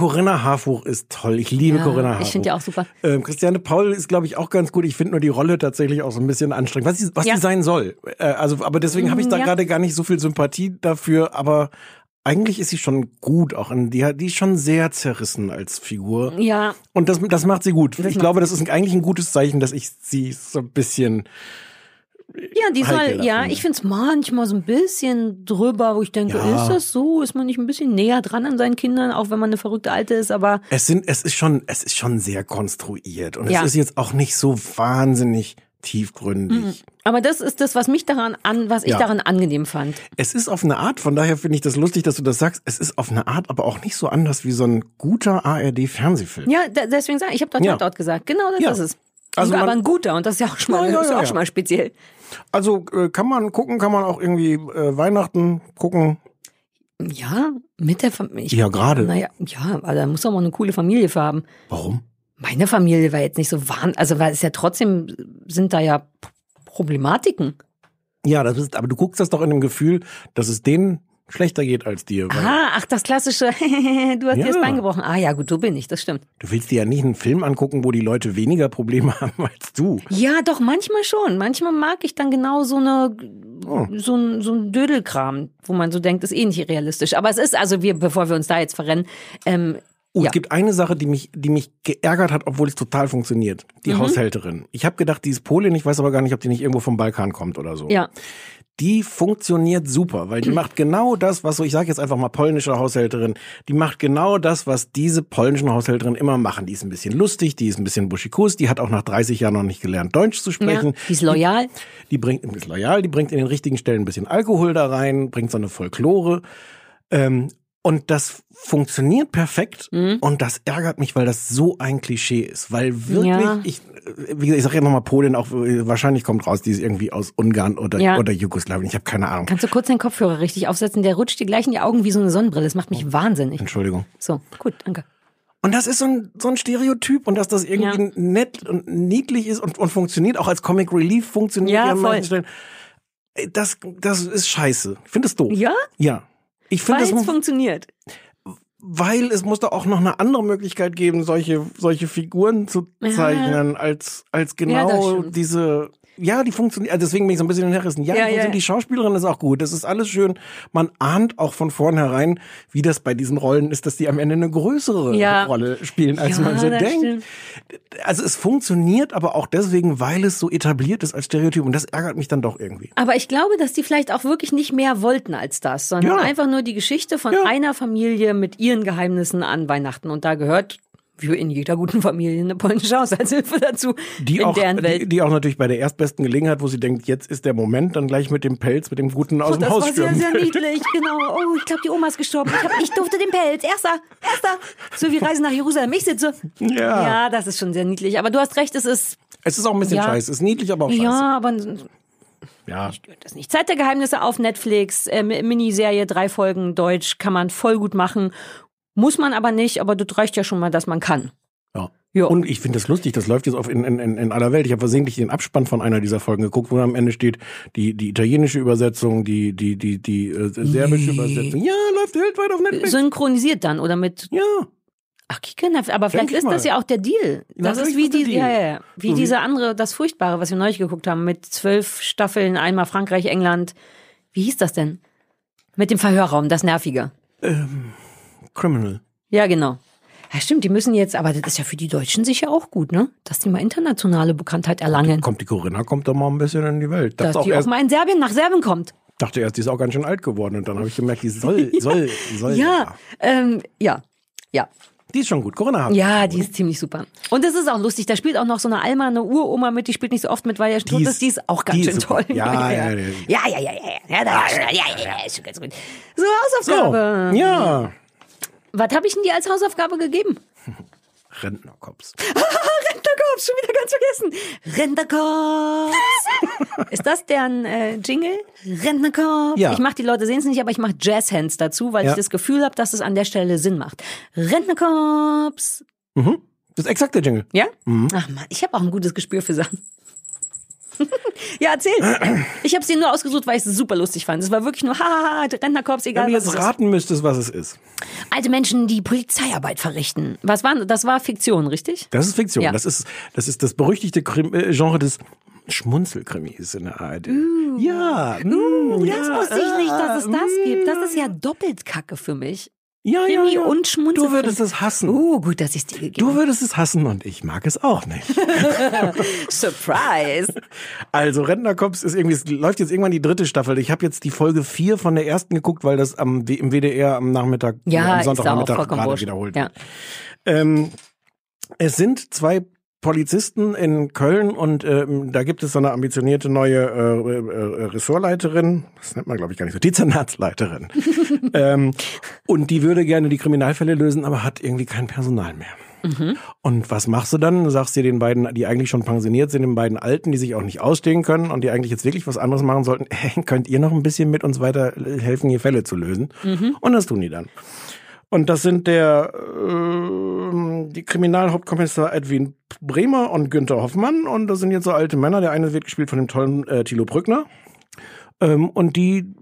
Corinna Harfuch ist toll. Ich liebe Ja, Corinna Harfuch. ich finde die auch super. Ähm, Christiane Paul ist, glaube ich, auch ganz gut. Ich finde nur die Rolle tatsächlich auch so ein bisschen anstrengend. Was, sie, was Ja. die sein soll. Äh, also, aber deswegen habe ich da Ja. gerade gar nicht so viel Sympathie dafür. Aber eigentlich ist sie schon gut. Auch in, die, die ist schon sehr zerrissen als Figur. Ja, Und das, das macht sie gut. Das ich glaube, das ist eigentlich ein gutes Zeichen, dass ich sie so ein bisschen. Ja, die soll, ja, finde. ich finde es manchmal so ein bisschen drüber, wo ich denke, Ja. ist das so? Ist man nicht ein bisschen näher dran an seinen Kindern, auch wenn man eine verrückte Alte ist, aber Es sind, es ist schon, es ist schon sehr konstruiert und Ja. es ist jetzt auch nicht so wahnsinnig tiefgründig. aber das ist das, was mich daran an, was ich Ja. daran angenehm fand. Es ist auf eine Art, von daher finde ich das lustig, dass du das sagst. Es ist auf eine Art, aber auch nicht so anders wie so ein guter ARD-Fernsehfilm. Ja, deswegen sage ich, ich habe dort Ja. dort gesagt. Genau das Ja. ist es. Also aber ein guter und das ist ja auch schon mal, Ja, ja, ja, auch ja. schon mal speziell. Also äh, kann man gucken, kann man auch irgendwie äh, Weihnachten gucken. Ja, mit der Familie. Ja, gerade. Naja, ja, aber da muss doch mal eine coole Familie für haben. Warum? Meine Familie war jetzt nicht so wahnsinnig, also weil es ja trotzdem sind da ja Problematiken. Ja, das ist, aber du guckst das doch in dem Gefühl, dass es denen schlechter geht als dir. Ah, ach, das klassische, du hast dir das Ja. Bein gebrochen. Ah ja, gut, so bin ich, das stimmt. Du willst dir ja nicht einen Film angucken, wo die Leute weniger Probleme haben als du. Ja, doch, manchmal schon. Manchmal mag ich dann genau so eine, Oh. so ein, so ein Dödelkram, wo man so denkt, ist eh nicht realistisch. Aber es ist, also wir, bevor wir uns da jetzt verrennen, ähm, Oh, ja. es gibt eine Sache, die mich, die mich geärgert hat, obwohl es total funktioniert. Die Mhm. Haushälterin. Ich habe gedacht, die ist Polin, ich weiß aber gar nicht, ob die nicht irgendwo vom Balkan kommt oder so. ja. Die funktioniert super, weil die macht genau das, was so, ich sage jetzt einfach mal polnische Haushälterin, die macht genau das, was diese polnischen Haushälterinnen immer machen. Die ist ein bisschen lustig, die ist ein bisschen buschikus, die hat auch nach 30 Jahren noch nicht gelernt, Deutsch zu sprechen. Ja, die ist loyal. Die, die bringt, ist loyal, die bringt in den richtigen Stellen ein bisschen Alkohol da rein, bringt so eine Folklore. Ähm, und das funktioniert perfekt Mhm. und das ärgert mich, weil das so ein Klischee ist. Weil wirklich, Ja. ich, wie gesagt, ich sage ja nochmal Polin, auch äh, wahrscheinlich kommt raus, die ist irgendwie aus Ungarn oder, Ja. oder Jugoslawien. Ich habe keine Ahnung. Kannst du kurz den Kopfhörer richtig aufsetzen? Der rutscht dir gleich in die Augen wie so eine Sonnenbrille. Das macht mich wahnsinnig. Entschuldigung. So, gut, danke. Und das ist so ein, so ein Stereotyp und dass das irgendwie nett und niedlich ist und, und funktioniert, auch als Comic Relief funktioniert Ja, an voll. manchen Stellen. Ey, Das, das ist scheiße. Ich finde es doof. Ja? Ja. Ich Weil finde es funktioniert. weil es muss da auch noch eine andere Möglichkeit geben, solche, solche Figuren zu Ja. zeichnen, als, als Ja, das genau stimmt. diese, ja, die funktionieren, also deswegen bin ich so ein bisschen hinterrissen. Ja, Ja, die, ja. die Schauspielerin ist auch gut, das ist alles schön. Man ahnt auch von vornherein, wie das bei diesen Rollen ist, dass die am Ende eine größere Ja. Rolle spielen, als Ja, man so denkt. stimmt. Also es funktioniert aber auch deswegen, weil es so etabliert ist als Stereotyp und das ärgert mich dann doch irgendwie. Aber ich glaube, dass die vielleicht auch wirklich nicht mehr wollten als das, sondern einfach nur die Geschichte von einer Familie mit ihren Geheimnissen an Weihnachten. Und da gehört, wie in jeder guten Familie, eine polnische Haushaltshilfe dazu. Die in auch, deren Welt. die, die auch natürlich bei der erstbesten Gelegenheit, wo sie denkt, jetzt ist der Moment, dann gleich mit dem Pelz, mit dem Guten aus Oh, dem das Haus war sehr, stürmen sehr will. niedlich, genau. Oh, ich glaube, die Oma ist gestorben. Ich, hab, ich durfte den Pelz. Erster, erster. So wie Reisen nach Jerusalem. Ich sitze. Ja. Ja, das ist schon sehr niedlich. Aber du hast recht, es ist, Es ist auch ein bisschen Ja. scheiße. Es ist niedlich, aber auch scheiße. ja, aber Ja. das nicht. Zeit der Geheimnisse auf Netflix, äh, Miniserie, drei Folgen Deutsch, kann man voll gut machen. Muss man aber nicht, aber das reicht ja schon mal, dass man kann. ja. Ja. Und ich finde das lustig, das läuft jetzt auf in, in, in aller Welt. Ich habe versehentlich den Abspann von einer dieser Folgen geguckt, wo am Ende steht, die, die italienische Übersetzung, die, die, die, die äh, serbische Übersetzung. Ja, läuft weltweit auf Netflix. Synchronisiert dann oder mit. Ja. Ach, Kicker, aber vielleicht ich ist das mal. ja auch der Deal. Das ist wie die, ja, ja, wie So wie- diese andere, das Furchtbare, was wir neulich geguckt haben, mit zwölf Staffeln, einmal Frankreich, England. Wie hieß das denn? Mit dem Verhörraum, das Nervige. Criminal. Ja, genau. Ja, stimmt, die müssen jetzt, aber das ist ja für die Deutschen sicher auch gut, ne? Dass die mal internationale Bekanntheit erlangen. Kommt die Corinna, kommt doch mal ein bisschen in die Welt. Dass Dachte auch die auch erst, mal in Serbien nach Serbien kommt. dachte erst, die ist auch ganz schön alt geworden. Und dann habe ich gemerkt, die soll, soll, soll. Ja, ähm, ja, ja. Die ist schon gut. Corinna hat Ja, die ist ziemlich super. Und es ist auch lustig, da spielt auch noch so eine Alma, eine Uroma mit, die spielt nicht so oft mit, weil er tot ist-. Die ist auch ganz die ist schön super. toll. Ja, ja, ja. ja, ja, ja, ja, ja, da, ja, ja, ja, ja, ist schon ganz gut. So, Hausaufgabe. So, ja. Was habe ich denn dir als Hausaufgabe gegeben? Rentnerkops. Rentnerkorps, schon wieder ganz vergessen. Rentnerkorps. ist das deren äh, Jingle? Rentnerkorps. Ja. Ich mache die Leute sehen es nicht, aber ich mache Jazzhands dazu, weil Ja. ich das Gefühl habe, dass es an der Stelle Sinn macht. Rentnerkorps. Mhm. Das ist exakt der Jingle. Ja? Ach man, ich habe auch ein gutes Gespür für Sachen. ja, erzähl. Ich habe dir nur ausgesucht, weil ich es super lustig fand. Es war wirklich nur, haha, Rentnerkorps, Wenn egal du was jetzt es ist. raten müsstest, was es ist. Alte Menschen, die Polizeiarbeit verrichten. Was war, das war Fiktion, richtig? Das ist Fiktion. Ja. Das ist das ist das berüchtigte Krim äh, Genre des Schmunzelkrimis in der ARD. ja, Uh, mm, das ja, wusste ich nicht, dass es das mm. gibt. Das ist ja doppelt Kacke für mich. Ja, ja, Krimi ja. und Schmunzelfilm. Du würdest es hassen. Uh, gut, dass ich es dir gegeben Du würdest es hassen und ich mag es auch nicht. Surprise. Also Rentnerkops ist irgendwie, es läuft jetzt irgendwann die dritte Staffel. Ich habe jetzt die Folge vier von der ersten geguckt, weil das am, im WDR am Nachmittag, Ja, am Sonntagnachmittag gerade wiederholt. Ja. Ähm, es sind zwei Polizisten in Köln und ähm, da gibt es so eine ambitionierte neue äh, äh, Ressortleiterin, das nennt man glaube ich gar nicht so, Dezernatsleiterin. ähm, und die würde gerne die Kriminalfälle lösen, aber hat irgendwie kein Personal mehr. Mhm. Und was machst du dann? Du sagst dir den beiden, die eigentlich schon pensioniert sind, den beiden Alten, die sich auch nicht ausstehen können und die eigentlich jetzt wirklich was anderes machen sollten, hey, könnt ihr noch ein bisschen mit uns weiter helfen, hier Fälle zu lösen? Mhm. Und das tun die dann. Und das sind der äh, die Kriminalhauptkommissar Edwin Bremer und Günther Hoffmann. Und das sind jetzt so alte Männer. Der eine wird gespielt von dem tollen äh, Thilo Brückner. Ähm, und die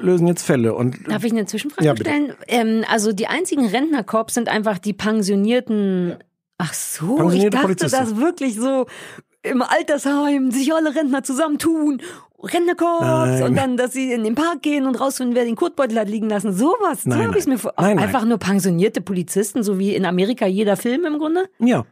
lösen jetzt Fälle. Und Darf ich eine Zwischenfrage Ja, stellen? Ähm, also die einzigen Rentnerkorps sind einfach die pensionierten. Ach so, Pensionierte ich dachte, Polizisten. dass wirklich so im Altersheim sich alle Rentner zusammentun. Rentnerkorps Nein. und dann, dass sie in den Park gehen und rausfinden, wer den Kotbeutel hat liegen lassen. Sowas, so Nein, habe ich mir nein. vor. Nein, nein. einfach nur pensionierte Polizisten, so wie in Amerika jeder Film im Grunde. Ja.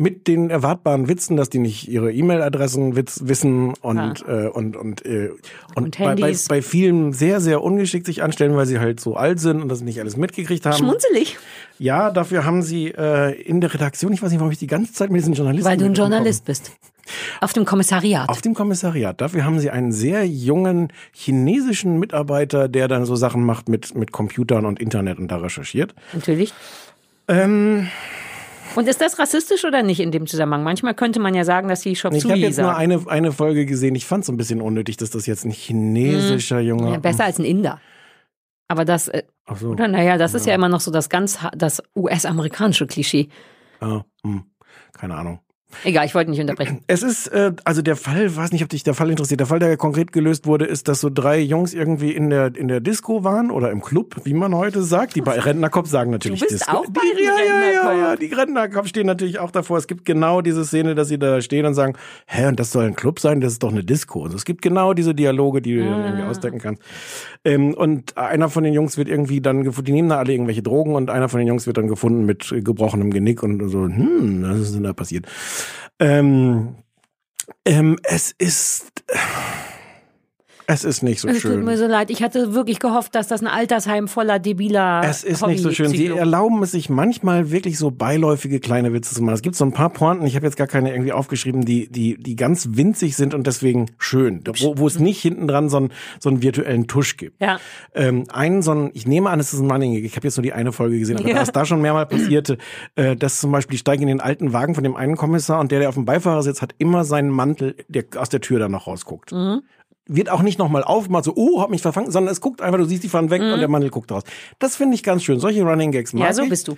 Mit den erwartbaren Witzen, dass die nicht ihre E-Mail-Adressen wissen und, äh, und, und, äh, und, Und bei, bei, bei vielen sehr, sehr ungeschickt sich anstellen, weil sie halt so alt sind und das nicht alles mitgekriegt haben. Schmunzelig, Ja, dafür haben sie äh, in der Redaktion, ich weiß nicht, warum ich die ganze Zeit mit diesen Journalisten. weil du ein. Journalist bist. Auf dem Kommissariat. Auf dem Kommissariat. Dafür haben sie einen sehr jungen chinesischen Mitarbeiter, der dann so Sachen macht mit, mit Computern und Internet und da recherchiert. Natürlich. Ähm, Und ist das rassistisch oder nicht in dem Zusammenhang? Manchmal könnte man ja sagen, dass sie Shop ich habe jetzt nur sagen. eine, eine Folge gesehen. Ich fand es ein bisschen unnötig, dass das jetzt ein chinesischer Junge. Hm. Ja, besser als ein Inder. Aber das, äh, Ach so. oder naja, das ist ja immer noch so das ganz, das US-amerikanische Klischee. Ah, hm. Keine Ahnung. Egal, ich wollte nicht unterbrechen. Es ist, äh, also der Fall, weiß nicht, ob dich der Fall interessiert. Der Fall, der konkret gelöst wurde, ist, dass so drei Jungs irgendwie in der, in der Disco waren oder im Club, wie man heute sagt. Die bei Rentnerkopf sagen natürlich Du bist Disco. auch bei die, ja, ja, ja, ja, die Rentnerkopf stehen natürlich auch davor. Es gibt genau diese Szene, dass sie da stehen und sagen, hä, und das soll ein Club sein, das ist doch eine Disco. Also es gibt genau diese Dialoge, die du dann irgendwie Ah. ausdenken kannst. Ähm, und einer von den Jungs wird irgendwie dann gefunden, die nehmen da alle irgendwelche Drogen und einer von den Jungs wird dann gefunden mit gebrochenem Genick und so, hm, was ist denn da passiert? Ähm, ähm, es ist, es ist nicht so Es tut schön. mir so leid. Ich hatte wirklich gehofft, dass das ein Altersheim voller debiler Es ist nicht so schön. Sie erlauben es sich manchmal wirklich so beiläufige kleine Witze zu machen. Es gibt so ein paar Pointen, ich habe jetzt gar keine irgendwie aufgeschrieben, die, die, die ganz winzig sind und deswegen schön. Wo, wo es nicht hinten dran so einen, so einen virtuellen Tusch gibt. Ja. Ähm, einen so ein, ich nehme an, es ist ein Running Gag. Ich habe jetzt nur die eine Folge gesehen, aber Ja. was da schon mehrmal passierte, äh, dass zum Beispiel, die steigen in den alten Wagen von dem einen Kommissar und der, der auf dem Beifahrer sitzt, hat immer seinen Mantel, der aus der Tür dann noch rausguckt. Mhm. Wird auch nicht nochmal aufgemacht, so, oh, hab mich verfangen, sondern es guckt einfach, du siehst, die fahren weg und der Mantel guckt raus. Das finde ich ganz schön. Solche Running Gags mag Mhm. Ja, so ich. bist du.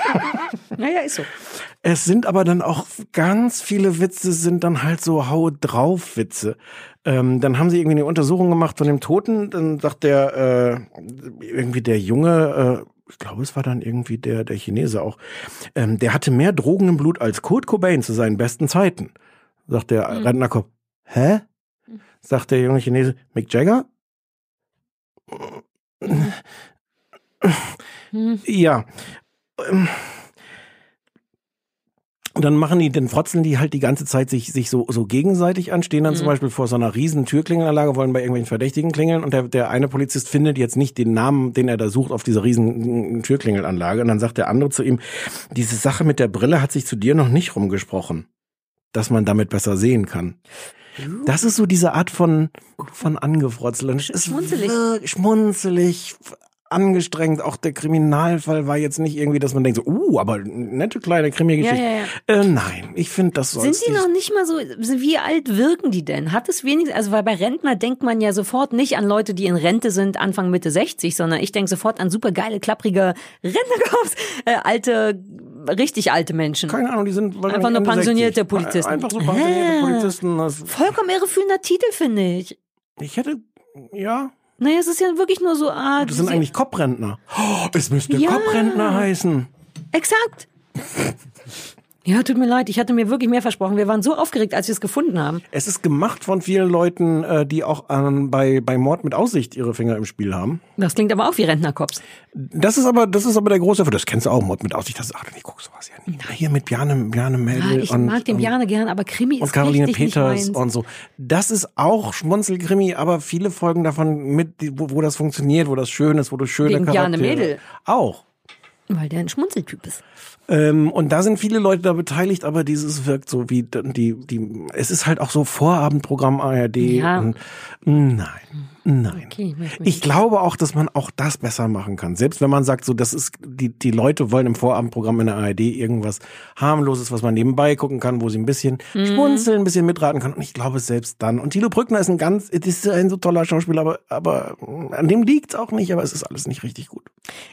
naja, ist so. Es sind aber dann auch ganz viele Witze, sind dann halt so Hau drauf Witze. Ähm, dann haben sie irgendwie eine Untersuchung gemacht von dem Toten. Dann sagt der äh, irgendwie der Junge, äh, ich glaube, es war dann irgendwie der der Chinese auch. Ähm, der hatte mehr Drogen im Blut als Kurt Cobain zu seinen besten Zeiten. Sagt der Mhm. Rentnerkopf. Hä? Sagt der junge Chinese Mick Jagger. Hm. Ja. Und dann machen die, dann frotzeln die halt die ganze Zeit sich, sich so, so gegenseitig an, stehen dann zum Mhm. Beispiel vor so einer riesen Türklingelanlage, wollen bei irgendwelchen Verdächtigen klingeln und der, der eine Polizist findet jetzt nicht den Namen, den er da sucht auf dieser riesen Türklingelanlage und dann sagt der andere zu ihm, diese Sache mit der Brille hat sich zu dir noch nicht rumgesprochen, dass man damit besser sehen kann. Das ist so diese Art von, von Angefrotzeln. Es ist Schmunzelig. schmunzelig, angestrengt. Auch der Kriminalfall war jetzt nicht irgendwie, dass man denkt so, uh, aber nette kleine Krimi-Geschichte. Ja, ja, Äh, nein, ich finde, das soll Sind die noch nicht mal so, wie alt wirken die denn? Hat es wenigstens, also weil bei Rentner denkt man ja sofort nicht an Leute, die in Rente sind, Anfang Mitte 60, sondern ich denke sofort an super geile, klapprige Rentnerkorps, äh, alte, richtig alte Menschen. Keine Ahnung, die sind Einfach nur pensionierte 60. Polizisten. Einfach so pensionierte Hä? Polizisten. Vollkommen irreführender Titel, finde ich. ich hätte, ja, Naja, es ist ja wirklich nur so, ah, das sind eigentlich Kopprentner. Oh, es müsste Ja. Kopprentner heißen. Exakt. Ja, tut mir leid, ich hatte mir wirklich mehr versprochen. Wir waren so aufgeregt, als wir es gefunden haben. Es ist gemacht von vielen Leuten, äh, die auch ähm, bei, bei Mord mit Aussicht ihre Finger im Spiel haben. Das klingt aber auch wie Rentnerkops. Das ist aber, das ist aber der große, das kennst du auch, Mord mit Aussicht. Das ist, ach, ich guck sowas ja. Na, hier mit Bjarne, Bjarne Ja, Mädel ich und, mag den Bjarne gern, aber Krimi ist und Caroline nicht Peters und so. Das ist auch Schmunzelkrimi, aber viele Folgen davon mit, wo, wo das funktioniert, wo das schön ist, wo du schöne Wegen Bjarne Charaktere. Mädel. Auch. Weil der ein Schmunzeltyp ist. Ähm, und da sind viele Leute da beteiligt, aber dieses wirkt so wie die, die, es ist halt auch so Vorabendprogramm ARD. Ja. Und, nein. Nein. Okay, Ich glaube auch, dass man auch das besser machen kann. Selbst wenn man sagt, so, das ist, die, die Leute wollen im Vorabendprogramm in der ARD irgendwas harmloses, was man nebenbei gucken kann, wo sie ein bisschen Mhm. schmunzeln, ein bisschen mitraten kann. Und ich glaube, selbst dann. Und Thilo Brückner ist ein ganz, ist ein so toller Schauspieler, aber, aber mm, an dem liegt's auch nicht, aber es ist alles nicht richtig gut.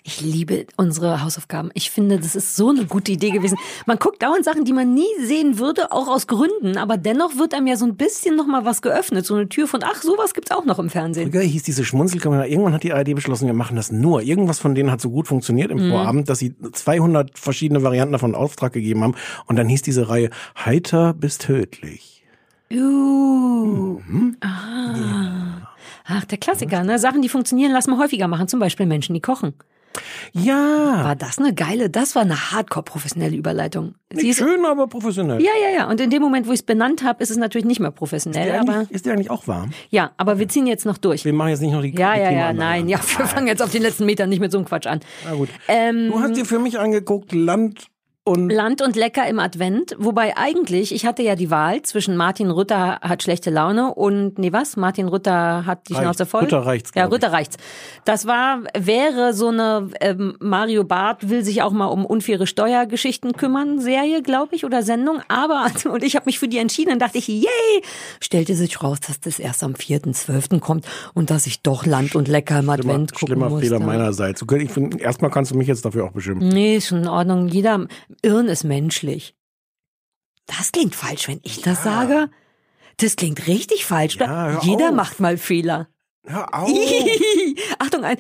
Ich liebe unsere Hausaufgaben. Ich finde, das ist so eine gute Idee gewesen. Man guckt dauernd Sachen, die man nie sehen würde, auch aus Gründen, aber dennoch wird einem ja so ein bisschen noch mal was geöffnet, so eine Tür von, ach, sowas gibt's auch noch im Fernsehen. Früher hieß diese Schmunzelkamera, irgendwann hat die ARD beschlossen, wir machen das nur. Irgendwas von denen hat so gut funktioniert im Mhm. Vorabend, dass sie 200 verschiedene Varianten davon Auftrag gegeben haben. Und dann hieß diese Reihe Heiter bis tödlich. Uh. Mhm. Ah. Ach, der Klassiker, ne? Sachen, die funktionieren, lass mal häufiger machen. Zum Beispiel Menschen, die kochen. Ja. War das eine geile, das war eine hardcore professionelle Überleitung. Sie Nicht ist, schön, aber professionell. ja, ja, ja. Und in dem Moment, wo ich es benannt habe, ist es natürlich nicht mehr Ist professionell. der, Aber eigentlich, ist auch warm? ja, aber wir ziehen jetzt noch durch. Wir machen jetzt nicht noch die Ja, die ja, ja, nein, ja, wir fangen jetzt auf den letzten Metern nicht mit so einem Quatsch an. Na gut. Ähm, Du hast dir für mich angeguckt, Land und Land und Lecker im Advent, wobei eigentlich, ich hatte ja die Wahl zwischen Martin Rütter hat schlechte Laune und, nee, was? Martin Rütter hat die Reicht. Schnauze voll? Rütter reicht's, Ja, glaub ich. Rütter reicht's. Das war, wäre so eine ähm, Mario Barth will sich auch mal um unfaire Steuergeschichten kümmern, Serie, glaube ich, oder Sendung. Aber, und ich habe mich für die entschieden, dann dachte ich, yay! Stellte sich raus, dass das erst am 4.12. kommt und dass ich doch Land und Lecker im Advent gucken schlimmer musste. Fehler meinerseits. Ich finde, erstmal kannst du mich jetzt dafür auch beschimpfen. Nee, ist schon in Ordnung. Jeder Irren ist menschlich. Das klingt falsch, wenn ich das sage. Das klingt richtig falsch. Ja, Jeder auf. macht mal Fehler. Hör auf. Achtung, ein.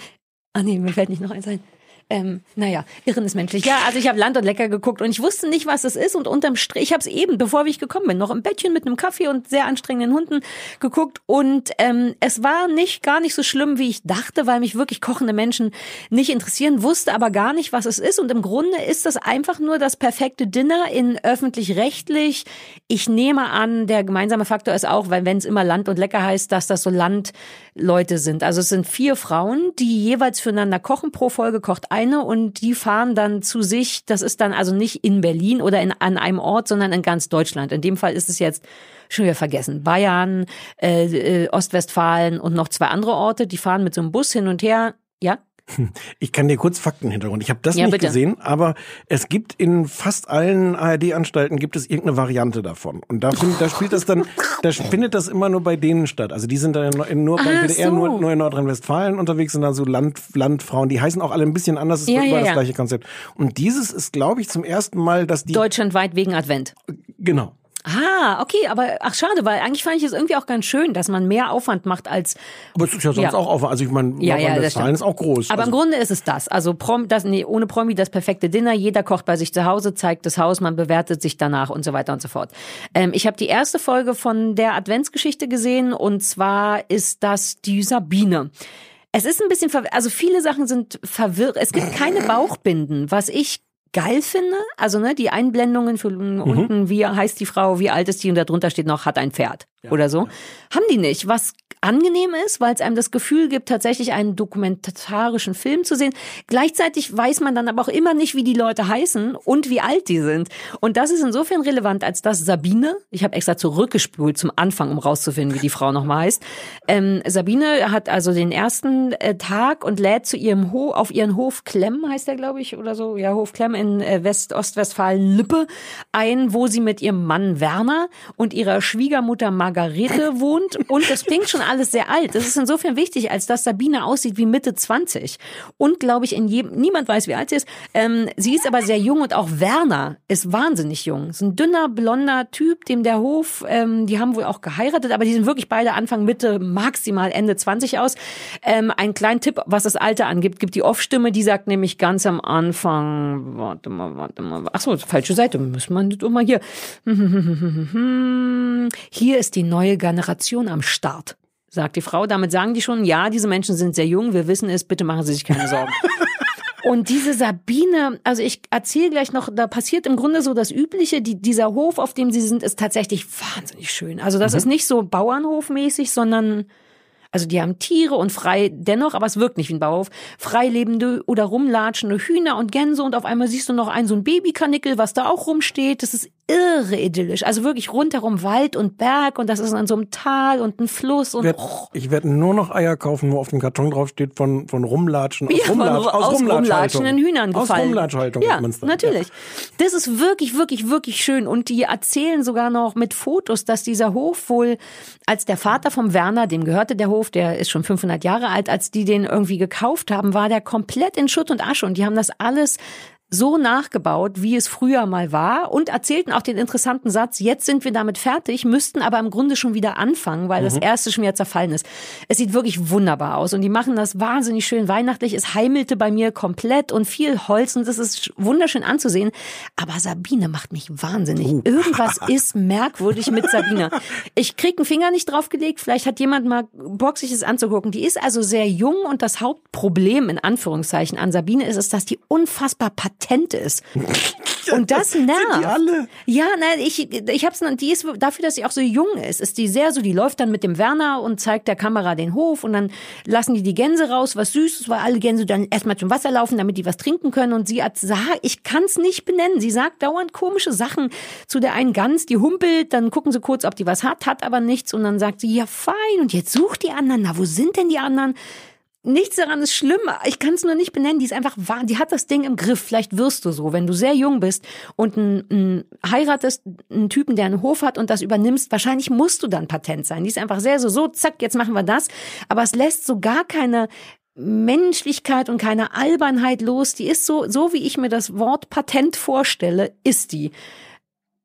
Ah nee, mir fällt nicht noch eins ein. Ähm, naja, Irren ist menschlich. Ja, also ich habe Land und Lecker geguckt und ich wusste nicht, was es ist. Und unterm Strich, ich habe es eben, bevor ich gekommen bin, noch im Bettchen mit einem Kaffee und sehr anstrengenden Hunden geguckt. Und ähm, es war nicht gar nicht so schlimm, wie ich dachte, weil mich wirklich kochende Menschen nicht interessieren, wusste aber gar nicht, was es ist. Und im Grunde ist das einfach nur das perfekte Dinner in öffentlich-rechtlich. Ich nehme an, der gemeinsame Faktor ist auch, weil wenn es immer Land und Lecker heißt, dass das so Landleute sind. Also es sind vier Frauen, die jeweils füreinander kochen. Pro Folge kocht eine und die fahren dann zu sich. Das ist dann also nicht in Berlin oder in, an einem Ort, sondern in ganz Deutschland. In dem Fall ist es jetzt schon wieder vergessen. Bayern, äh, äh, Ostwestfalen und noch zwei andere Orte. Die fahren mit so einem Bus hin und her. Ja, Ich kann dir kurz Faktenhintergrund. Ich habe das Ja, nicht bitte. gesehen, aber es gibt in fast allen ARD-Anstalten gibt es irgendeine Variante davon. Und da, find, da spielt das dann, da findet das immer nur bei denen statt. Also die sind dann in, nur beim Ah, WDR so. nur, nur in Nordrhein-Westfalen unterwegs sind dann so Land, Landfrauen. Die heißen auch alle ein bisschen anders. Es ist Ja, immer ja, das gleiche Konzept. Und dieses ist, glaube ich, zum ersten Mal, dass die deutschlandweit wegen Advent. genau. Ah, okay, aber ach schade, weil eigentlich fand ich es irgendwie auch ganz schön, dass man mehr Aufwand macht als Aber es ist ja sonst Ja. auch auf. Also ich meine, Ja, ja, das stimmt. ist auch groß. Aber also, im Grunde ist es das. Also Prom, das, nee, ohne Promi das perfekte Dinner. Jeder kocht bei sich zu Hause, zeigt das Haus, man bewertet sich danach und so weiter und so fort. Ähm, ich habe die erste Folge von der Adventsgeschichte gesehen und zwar ist das die Sabine. Es ist ein bisschen, also viele Sachen sind verwirrt. Es gibt keine Bauchbinden, was ich geil finde. Also ne, die Einblendungen für unten, wie heißt die Frau, wie alt ist die und darunter steht noch, hat ein Pferd oder so. Haben die nicht. Was angenehm ist, weil es einem das Gefühl gibt, tatsächlich einen dokumentarischen Film zu sehen. Gleichzeitig weiß man dann aber auch immer nicht, wie die Leute heißen und wie alt die sind. Und das ist insofern relevant, als dass Sabine, ich habe extra zurückgespult zum Anfang, um rauszufinden, wie die Frau nochmal heißt. Ähm, Sabine hat also den ersten äh, Tag und lädt zu ihrem Ho auf ihren Hof Klemm, heißt der, glaube ich, oder so, ja, Hof Klemm in äh, West Ostwestfalen-Lippe ein, wo sie mit ihrem Mann Werner und ihrer Schwiegermutter Margarete wohnt. Und das klingt schon alles sehr alt. Das ist insofern wichtig, als dass Sabine aussieht wie Mitte 20. Und glaube ich, in jedem, niemand weiß, wie alt sie ist. Ähm, sie ist aber sehr jung und auch Werner ist wahnsinnig jung. Ist ein dünner, blonder Typ, dem der Hof, ähm, die haben wohl auch geheiratet, aber die sind wirklich beide Anfang, Mitte, maximal Ende 20 aus. Ähm, ein kleinen Tipp, was das Alter angibt, gibt die Off-Stimme, die sagt nämlich ganz am Anfang, warte mal, warte mal, ach so, falsche Seite, müssen wir doch mal hier. Hier ist die neue Generation am Start, sagt die Frau. Damit sagen die schon, ja, diese Menschen sind sehr jung, wir wissen es, bitte machen Sie sich keine Sorgen. Und diese Sabine, also ich erzähle gleich noch, da passiert im Grunde so das Übliche. Die, dieser Hof, auf dem sie sind, ist tatsächlich wahnsinnig schön. Also das ist nicht so Bauernhofmäßig, sondern also die haben Tiere und frei dennoch, aber es wirkt nicht wie ein Bauhof, freilebende oder rumlatschende Hühner und Gänse und auf einmal siehst du noch ein so ein Babykanickel, was da auch rumsteht. Das ist irre idyllisch. Also wirklich rundherum Wald und Berg und das ist an so einem Tal und ein Fluss und werd, ich werde nur noch Eier kaufen, wo auf dem Karton drauf steht von, von Rumlatschen. Ja, aus, Rumlatsch, von, aus rumlatschenden Hühnern gefallen. Aus Rumlatschhaltung. Ja, natürlich. Das ist wirklich, wirklich, wirklich schön. Und die erzählen sogar noch mit Fotos, dass dieser Hof wohl, als der Vater vom Werner, dem gehörte der Hof, der ist schon 500 Jahre alt, als die den irgendwie gekauft haben, war der komplett in Schutt und Asche. Und die haben das alles so nachgebaut, wie es früher mal war und erzählten auch den interessanten Satz, jetzt sind wir damit fertig, müssten aber im Grunde schon wieder anfangen, weil mhm. das erste schon wieder zerfallen ist. Es sieht wirklich wunderbar aus und die machen das wahnsinnig schön weihnachtlich. Es heimelte bei mir komplett und viel Holz und das ist wunderschön anzusehen. Aber Sabine macht mich wahnsinnig. Uh. Irgendwas ist merkwürdig mit Sabine. Ich krieg einen Finger nicht draufgelegt. Vielleicht hat jemand mal Bock, sich das anzugucken. Die ist also sehr jung und das Hauptproblem in Anführungszeichen an Sabine ist es, dass die unfassbar patent ist. Und das nervt. Sind die alle? Ja, nein, ich, ich hab's, die ist dafür, dass sie auch so jung ist, ist die sehr so, die läuft dann mit dem Werner und zeigt der Kamera den Hof und dann lassen die die Gänse raus, was Süßes, weil alle Gänse dann erstmal zum Wasser laufen, damit die was trinken können und sie hat ich kann's nicht benennen. Sie sagt dauernd komische Sachen zu der einen Gans, die humpelt, dann gucken sie kurz, ob die was hat, hat aber nichts und dann sagt sie, ja fein und jetzt sucht die anderen, na wo sind denn die anderen? Nichts daran ist schlimm. Ich kann es nur nicht benennen. Die ist einfach wahr. Die hat das Ding im Griff. Vielleicht wirst du so, wenn du sehr jung bist und ein, ein, heiratest einen Typen, der einen Hof hat und das übernimmst. Wahrscheinlich musst du dann Patent sein. Die ist einfach sehr so, so, zack, jetzt machen wir das. Aber es lässt so gar keine Menschlichkeit und keine Albernheit los. Die ist so, so wie ich mir das Wort Patent vorstelle, ist die.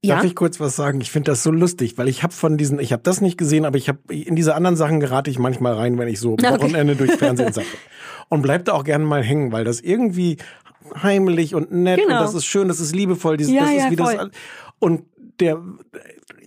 Ja? Darf ich kurz was sagen? Ich finde das so lustig, weil ich habe von diesen, ich habe das nicht gesehen, aber ich habe in diese anderen Sachen gerate ich manchmal rein, wenn ich so okay. Wochenende durch Fernsehen sage. Und bleib da auch gerne mal hängen, weil das irgendwie heimlich und nett genau. und das ist schön, das ist liebevoll, dieses, ja, das ist ja, wie voll. das und der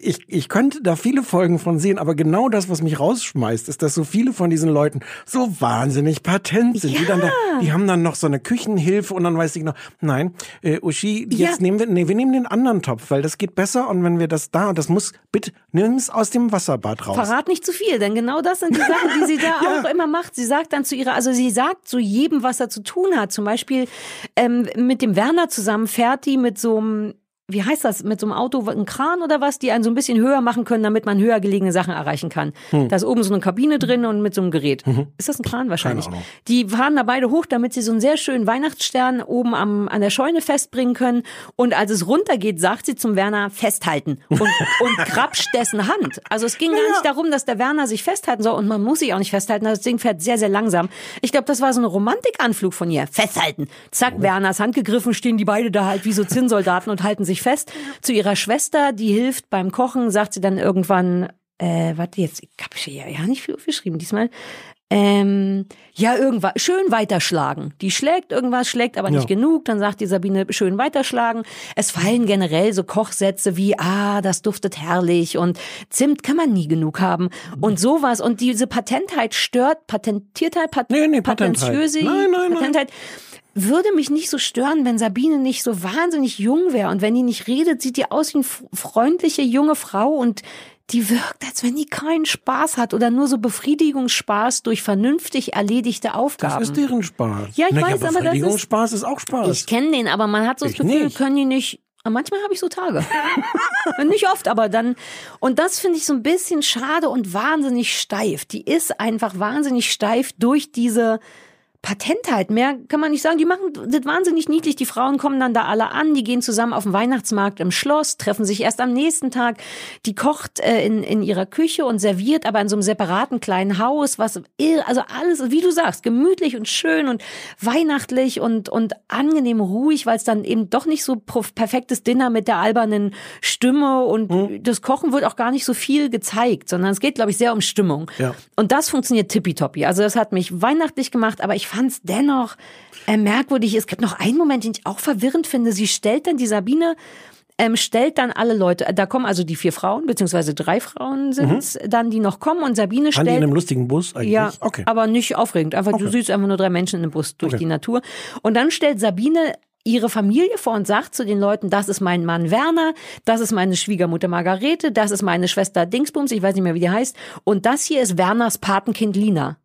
ich, ich könnte da viele Folgen von sehen, aber genau das, was mich rausschmeißt, ist, dass so viele von diesen Leuten so wahnsinnig patent sind. Ja. Die, dann da, die haben dann noch so eine Küchenhilfe und dann weiß ich noch, nein, äh, Uschi, jetzt Ja. nehmen wir, nee, wir nehmen den anderen Topf, weil das geht besser und wenn wir das da, das muss, bitte, nimm's aus dem Wasserbad raus. Verrat nicht zu viel, denn genau das sind die Sachen, die sie da auch immer macht. Sie sagt dann zu ihrer, also sie sagt zu jedem, was er zu tun hat. Zum Beispiel ähm, mit dem Werner zusammen fährt die mit so einem wie heißt das, mit so einem Auto, ein Kran oder was, die einen so ein bisschen höher machen können, damit man höher gelegene Sachen erreichen kann. Hm. Da ist oben so eine Kabine drin und mit so einem Gerät. Ist das ein Kran wahrscheinlich? Die fahren da beide hoch, damit sie so einen sehr schönen Weihnachtsstern oben am, an der Scheune festbringen können. Und als es runtergeht, sagt sie zum Werner, festhalten. Und, und krapscht dessen Hand. Also es ging gar nicht darum, dass der Werner sich festhalten soll. Und man muss sich auch nicht festhalten. Das Ding fährt sehr, sehr langsam. Ich glaube, das war so ein Romantikanflug von ihr. Festhalten. Zack, Werners Hand gegriffen, stehen die beide da halt wie so Zinnsoldaten und halten sich fest. Zu ihrer Schwester, die hilft beim Kochen, sagt sie dann irgendwann, äh, warte jetzt, ich habe ja, ja nicht viel aufgeschrieben diesmal. Ähm, ja, irgendwas, schön weiterschlagen. Die schlägt irgendwas, schlägt aber nicht Ja. genug. Dann sagt die Sabine, schön weiterschlagen. Es fallen generell so Kochsätze wie, ah, das duftet herrlich und Zimt kann man nie genug haben und sowas. Und diese Patentheit stört, Patentiertheit, Pat Nee, nee, Patentheit. Patentiösi- Nein, nein, nein. Würde mich nicht so stören, wenn Sabine nicht so wahnsinnig jung wäre. Und wenn die nicht redet, sieht die aus wie eine freundliche junge Frau und die wirkt, als wenn die keinen Spaß hat oder nur so Befriedigungsspaß durch vernünftig erledigte Aufgaben. Das ist deren Spaß. Ja, ich Na, weiß, aber das ist- Befriedigungsspaß ist auch Spaß. Ich kenne den, aber man hat so das Ich Gefühl, nicht. können die nicht. Manchmal habe ich so Tage. nicht oft, aber dann. Und das finde ich so ein bisschen schade und wahnsinnig steif. Die ist einfach wahnsinnig steif durch diese Patentheit. Mehr kann man nicht sagen. Die machen das wahnsinnig niedlich. Die Frauen kommen dann da alle an. Die gehen zusammen auf den Weihnachtsmarkt im Schloss, treffen sich erst am nächsten Tag. Die kocht äh, in, in ihrer Küche und serviert aber in so einem separaten kleinen Haus, was also alles, wie du sagst, gemütlich und schön und weihnachtlich und, und angenehm ruhig, weil es dann eben doch nicht so perfektes Dinner mit der albernen Stimme und das Kochen wird auch gar nicht so viel gezeigt, sondern es geht, glaube ich, sehr um Stimmung. Ja. Und das funktioniert tippitoppi. Also das hat mich weihnachtlich gemacht, aber ich fand es dennoch äh, merkwürdig. Es gibt noch einen Moment, den ich auch verwirrend finde. Sie stellt dann die Sabine ähm, stellt dann alle Leute, da kommen also die vier Frauen, beziehungsweise drei Frauen sind dann, die noch kommen und Sabine Fahren die in stellt einem lustigen Bus eigentlich? ja, Okay. aber nicht aufregend. Einfach, du Okay. siehst einfach nur drei Menschen in einem Bus durch Okay. die Natur. Und dann stellt Sabine ihre Familie vor und sagt zu den Leuten, das ist mein Mann Werner, das ist meine Schwiegermutter Margarete, das ist meine Schwester Dingsbums, ich weiß nicht mehr, wie die heißt, und das hier ist Werners Patenkind Lina.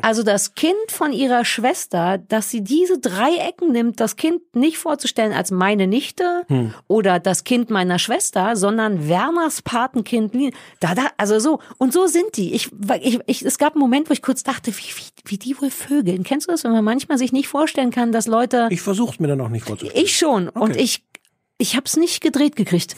Also das Kind von ihrer Schwester, dass sie diese drei Ecken nimmt, das Kind nicht vorzustellen als meine Nichte Hm. oder das Kind meiner Schwester, sondern Werners Patenkind. Da, da, also so. Und so sind die. Ich, ich, ich, es gab einen Moment, wo ich kurz dachte, wie, wie, wie die wohl vögeln. Kennst du das, wenn man manchmal sich nicht vorstellen kann, dass Leute. Ich versuche mir dann auch nicht vorzustellen. Ich schon. Und Okay. ich, ich hab's nicht gedreht gekriegt.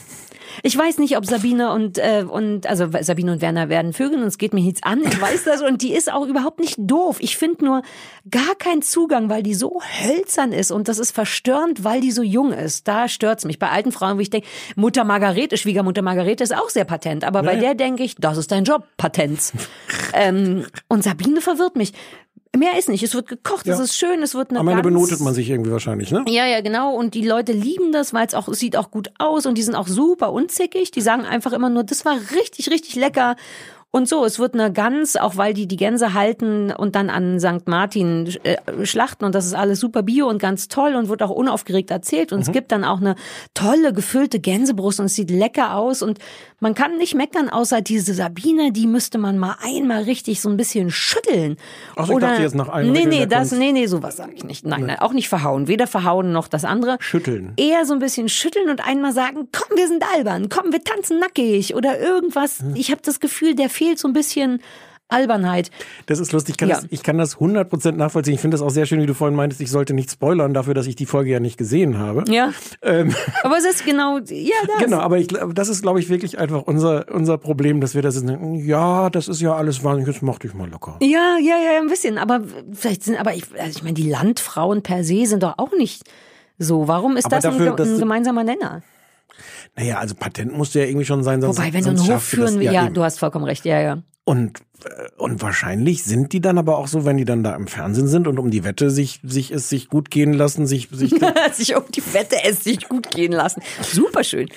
Ich weiß nicht, ob Sabine und, äh, und also Sabine und Werner werden Vögeln und es geht mir nichts an. Ich weiß das und die ist auch überhaupt nicht doof. Ich finde nur gar keinen Zugang, weil die so hölzern ist und das ist verstörend, weil die so jung ist. Da stört's mich. Bei alten Frauen, wo ich denke, Mutter Margarete, Schwiegermutter Margarete ist auch sehr patent, aber bei Ja, ja. der denke ich, das ist dein Job, Patenz. ähm, und Sabine verwirrt mich. Mehr ist nicht. Es wird gekocht, es Ja. ist schön, es wird eine Am Ende benotet man sich irgendwie wahrscheinlich, ne? ja, ja, genau. Und die Leute lieben das, weil es auch es sieht auch gut aus und die sind auch super unzickig. Die sagen einfach immer nur, das war richtig, richtig lecker. Und so, es wird eine Gans, auch weil die die Gänse halten und dann an St. Martin äh, schlachten und das ist alles super bio und ganz toll und wird auch unaufgeregt erzählt und es gibt dann auch eine tolle gefüllte Gänsebrust und es sieht lecker aus und man kann nicht meckern, außer diese Sabine, die müsste man mal einmal richtig so ein bisschen schütteln. Ach so, ich dachte jetzt nach allen Nee, nee, das, nee, nee, sowas sage ich nicht. Nein, nein, auch nicht verhauen. Weder verhauen noch das andere. Schütteln. Eher so ein bisschen schütteln und einmal sagen, komm, wir sind albern, komm, wir tanzen nackig oder irgendwas. Hm. Ich habe das Gefühl, der fehlt so ein bisschen Albernheit. Das ist lustig. Ich kann, Ja. das, ich kann das 100% nachvollziehen. Ich finde das auch sehr schön, wie du vorhin meintest, ich sollte nicht spoilern dafür, dass ich die Folge ja nicht gesehen habe. Ja. Ähm, Aber es ist genau, ja, das. genau, aber ich, das ist, glaube ich, wirklich einfach unser, unser Problem, dass wir das denken, ja, das ist ja alles wahnsinnig, jetzt mach dich mal locker. Ja, ja, ja, ein bisschen. Aber vielleicht sind, aber ich, also ich meine, die Landfrauen per se sind doch auch nicht so. Warum ist Aber das dafür, ein, ein gemeinsamer Nenner? Naja, also Patent musste ja irgendwie schon sein, sonst Wobei, wenn du einen sonst Hof führen willst, ja, eben. du hast vollkommen recht, ja, ja. Und, äh, und wahrscheinlich sind die dann aber auch so, wenn die dann da im Fernsehen sind und um die Wette sich, sich es sich gut gehen lassen, sich, sich sich um die Wette es sich gut gehen lassen. Superschön.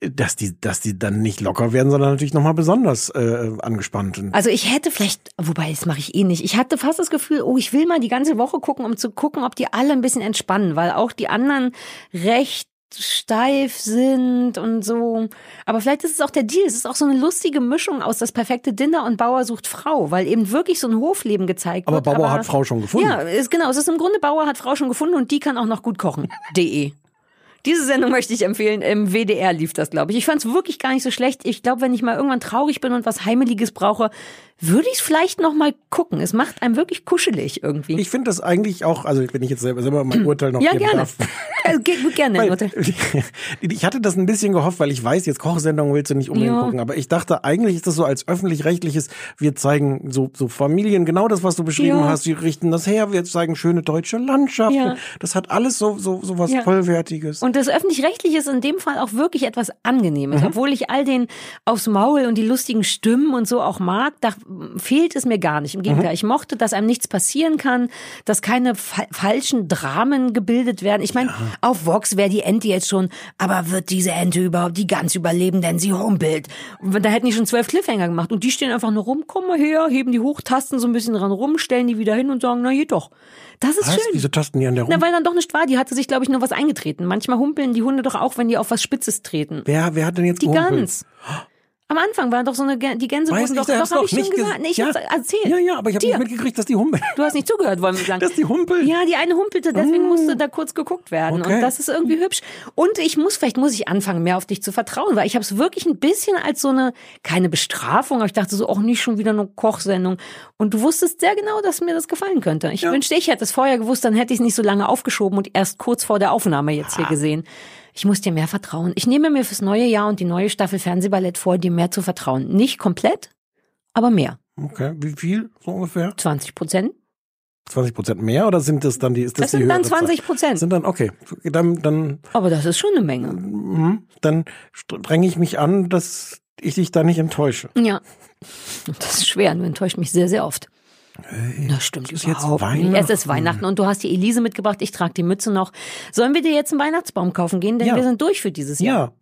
dass die, dass die dann nicht locker werden, sondern natürlich nochmal besonders äh, angespannt. Also ich hätte vielleicht, wobei das mache ich eh nicht. Ich hatte fast das Gefühl, oh, ich will mal die ganze Woche gucken, um zu gucken, ob die alle ein bisschen entspannen, weil auch die anderen recht steif sind und so. Aber vielleicht ist es auch der Deal. Es ist auch so eine lustige Mischung aus das perfekte Dinner und Bauer sucht Frau, weil eben wirklich so ein Hofleben gezeigt Aber wird. Bauer hat Frau schon gefunden. Ja, ist, genau. Es ist im Grunde Bauer hat Frau schon gefunden und die kann auch noch gut kochen. De. Diese Sendung möchte ich empfehlen. Im WDR lief das, glaube ich. Ich fand es wirklich gar nicht so schlecht. Ich glaube, wenn ich mal irgendwann traurig bin und was Heimeliges brauche, würde ich es vielleicht noch mal gucken. Es macht einem wirklich kuschelig irgendwie. ich finde das eigentlich auch, also wenn ich jetzt selber, selber mein Urteil noch ja, geben gerne. darf. Also, ge- gerne. Weil, Lotte. ich hatte das ein bisschen gehofft, weil ich weiß, jetzt Kochsendungen willst du nicht unbedingt Ja. gucken, aber ich dachte, eigentlich ist das so als öffentlich-rechtliches, wir zeigen so, so Familien, genau das, was du beschrieben Ja. hast, wir richten das her, wir zeigen schöne deutsche Landschaften. Ja. Das hat alles so, so, so was Ja. Vollwertiges. Und das Öffentlich-Rechtliche ist in dem Fall auch wirklich etwas Angenehmes. Mhm. Obwohl ich all den aufs Maul und die lustigen Stimmen und so auch mag, da fehlt es mir gar nicht. Im Gegenteil, Mhm. ich mochte, dass einem nichts passieren kann, dass keine fa falschen Dramen gebildet werden. Ich meine, auf Vox wäre die Ente jetzt schon, aber wird diese Ente überhaupt die ganz überleben, denn sie humpelt. Und da hätten die schon zwölf Cliffhanger gemacht und die stehen einfach nur rum, komm mal her, heben die hoch, tasten so ein bisschen dran rum, stellen die wieder hin und sagen, na geht doch. Das ist Was? schön. Wieso tasten die an der rum? Na, weil dann doch nicht war. Die hatte sich, glaube ich, nur was eingetreten. Manchmal humpeln die Hunde doch auch, wenn die auf was Spitzes treten. wer, wer hat denn jetzt Die gehumpelt? Gans. Am Anfang war doch so eine, die Gänse Weiß ich, doch, doch, hab doch ich schon nicht gesagt. ges- Nee, ich Ja. hab's erzählt. Ja, ja, aber ich habe nicht mitgekriegt, dass die humpeln. Du hast nicht zugehört, wollen wir sagen. Dass die humpeln? Ja, die eine humpelte, deswegen musste da kurz geguckt werden. Okay. Und das ist irgendwie hübsch. Und ich muss, vielleicht muss ich anfangen, mehr auf dich zu vertrauen, weil ich habe es wirklich ein bisschen als so eine, keine Bestrafung, aber ich dachte so, auch nicht schon wieder eine Kochsendung. Und du wusstest sehr genau, dass mir das gefallen könnte. Ich wünschte, ich hätte es vorher gewusst, dann hätte ich es nicht so lange aufgeschoben und erst kurz vor der Aufnahme jetzt hier gesehen. Ich muss dir mehr vertrauen. Ich nehme mir fürs neue Jahr und die neue Staffel Fernsehballett vor, dir mehr zu vertrauen. Nicht komplett, aber mehr. Okay, wie viel so ungefähr? 20 Prozent. 20 Prozent mehr oder sind das dann die, ist das, Das die sind dann höhere Zahl? 20 Prozent. Sind dann, okay, dann, dann, Aber das ist schon eine Menge. mhm, dann dränge ich mich an, dass ich dich da nicht enttäusche. Ja. Das ist schwer. Du enttäuscht mich sehr, sehr oft. Das stimmt ist jetzt überhaupt nicht. Weihnachten. Es ist Weihnachten und du hast die Elise mitgebracht. Ich trage die Mütze noch. Sollen wir dir jetzt einen Weihnachtsbaum kaufen gehen? Denn Ja. wir sind durch für dieses Jahr. Ja,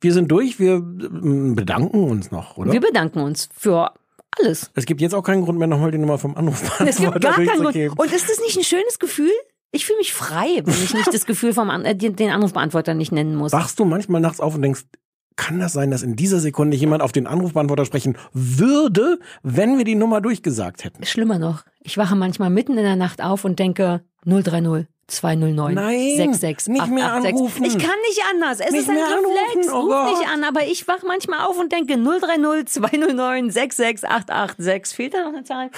wir sind durch, wir ähm, bedanken uns noch, oder? Wir bedanken uns für alles. es gibt jetzt auch keinen Grund mehr, nochmal die Nummer vom Anruf Es gibt gar keinen Grund. Und ist das nicht ein schönes Gefühl? Ich fühle mich frei, wenn ich nicht das Gefühl vom An äh, den den Anrufbeantworter nicht nennen muss. Wachst du manchmal nachts auf und denkst, kann das sein, dass in dieser Sekunde jemand auf den Anrufbeantworter sprechen würde, wenn wir die Nummer durchgesagt hätten? Schlimmer noch, ich wache manchmal mitten in der Nacht auf und denke 030 209 Nein, 66 nicht mehr 886. anrufen. Ich kann nicht anders. Es Nicht ist ein mehr Reflex. oh Ruf Gott. nicht an, aber ich wach manchmal auf und denke 030 209 66 886. Fehlt da noch eine Zahl?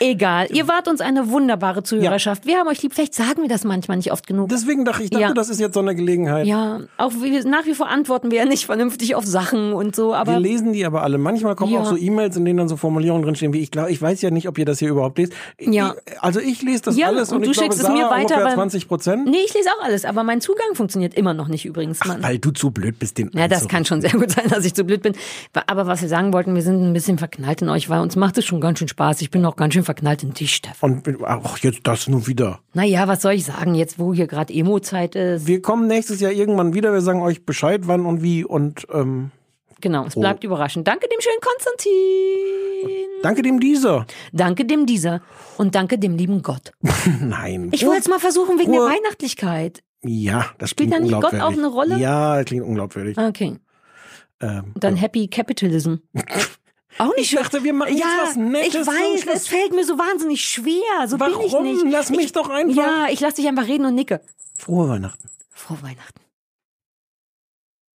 Egal. Ihr wart uns eine wunderbare Zuhörerschaft. Wir haben euch lieb. Vielleicht sagen wir das manchmal nicht oft genug. Deswegen dachte ich, dachte, Ja. das ist jetzt so eine Gelegenheit. ja, auch wir, nach wie vor antworten wir ja nicht vernünftig auf Sachen und so, aber wir lesen die aber alle. Manchmal kommen Ja. auch so E-Mails, in denen dann so Formulierungen drinstehen, wie ich glaube, ich weiß ja nicht, ob ihr das hier überhaupt lest. Ja. Ich, also ich lese das Ja, alles und, und du ich glaube, schickst es Sarah mir weiter, weil- 20 Prozent. Nee, ich lese auch alles, aber mein Zugang funktioniert immer noch nicht übrigens. Man- Weil du zu blöd bist, den Ja, das kann schon sehr gut sein, dass ich zu blöd bin. Aber was wir sagen wollten, wir sind ein bisschen verknallt in euch, weil uns macht es schon ganz schön Spaß. Ich bin auch ganz schön verknallt in dich, Stefan. Und ach, jetzt das nur wieder. Naja, was soll ich sagen, jetzt wo hier gerade Emo-Zeit ist. Wir kommen nächstes Jahr irgendwann wieder. Wir sagen euch Bescheid, wann und wie. Und ähm, Genau, es Oh. bleibt überraschend. Danke dem schönen Konstantin. danke dem dieser. Danke dem dieser. Und danke dem lieben Gott. Nein. Ich wollte es mal versuchen wegen Ruhe. der Weihnachtlichkeit. Ja, das Spielt klingt da nicht Gott auch eine Rolle? Ja, das klingt unglaubwürdig. Okay. Ähm, dann Happy Capitalism. Auch nicht Ich dachte, wir machen ja, jetzt was Nettes Ich weiß, es fällt mir so wahnsinnig schwer. So bin ich Warum? nicht. Lass mich ich, doch einfach- Ja, ich lass dich einfach reden und nicke. Frohe Weihnachten. Frohe Weihnachten.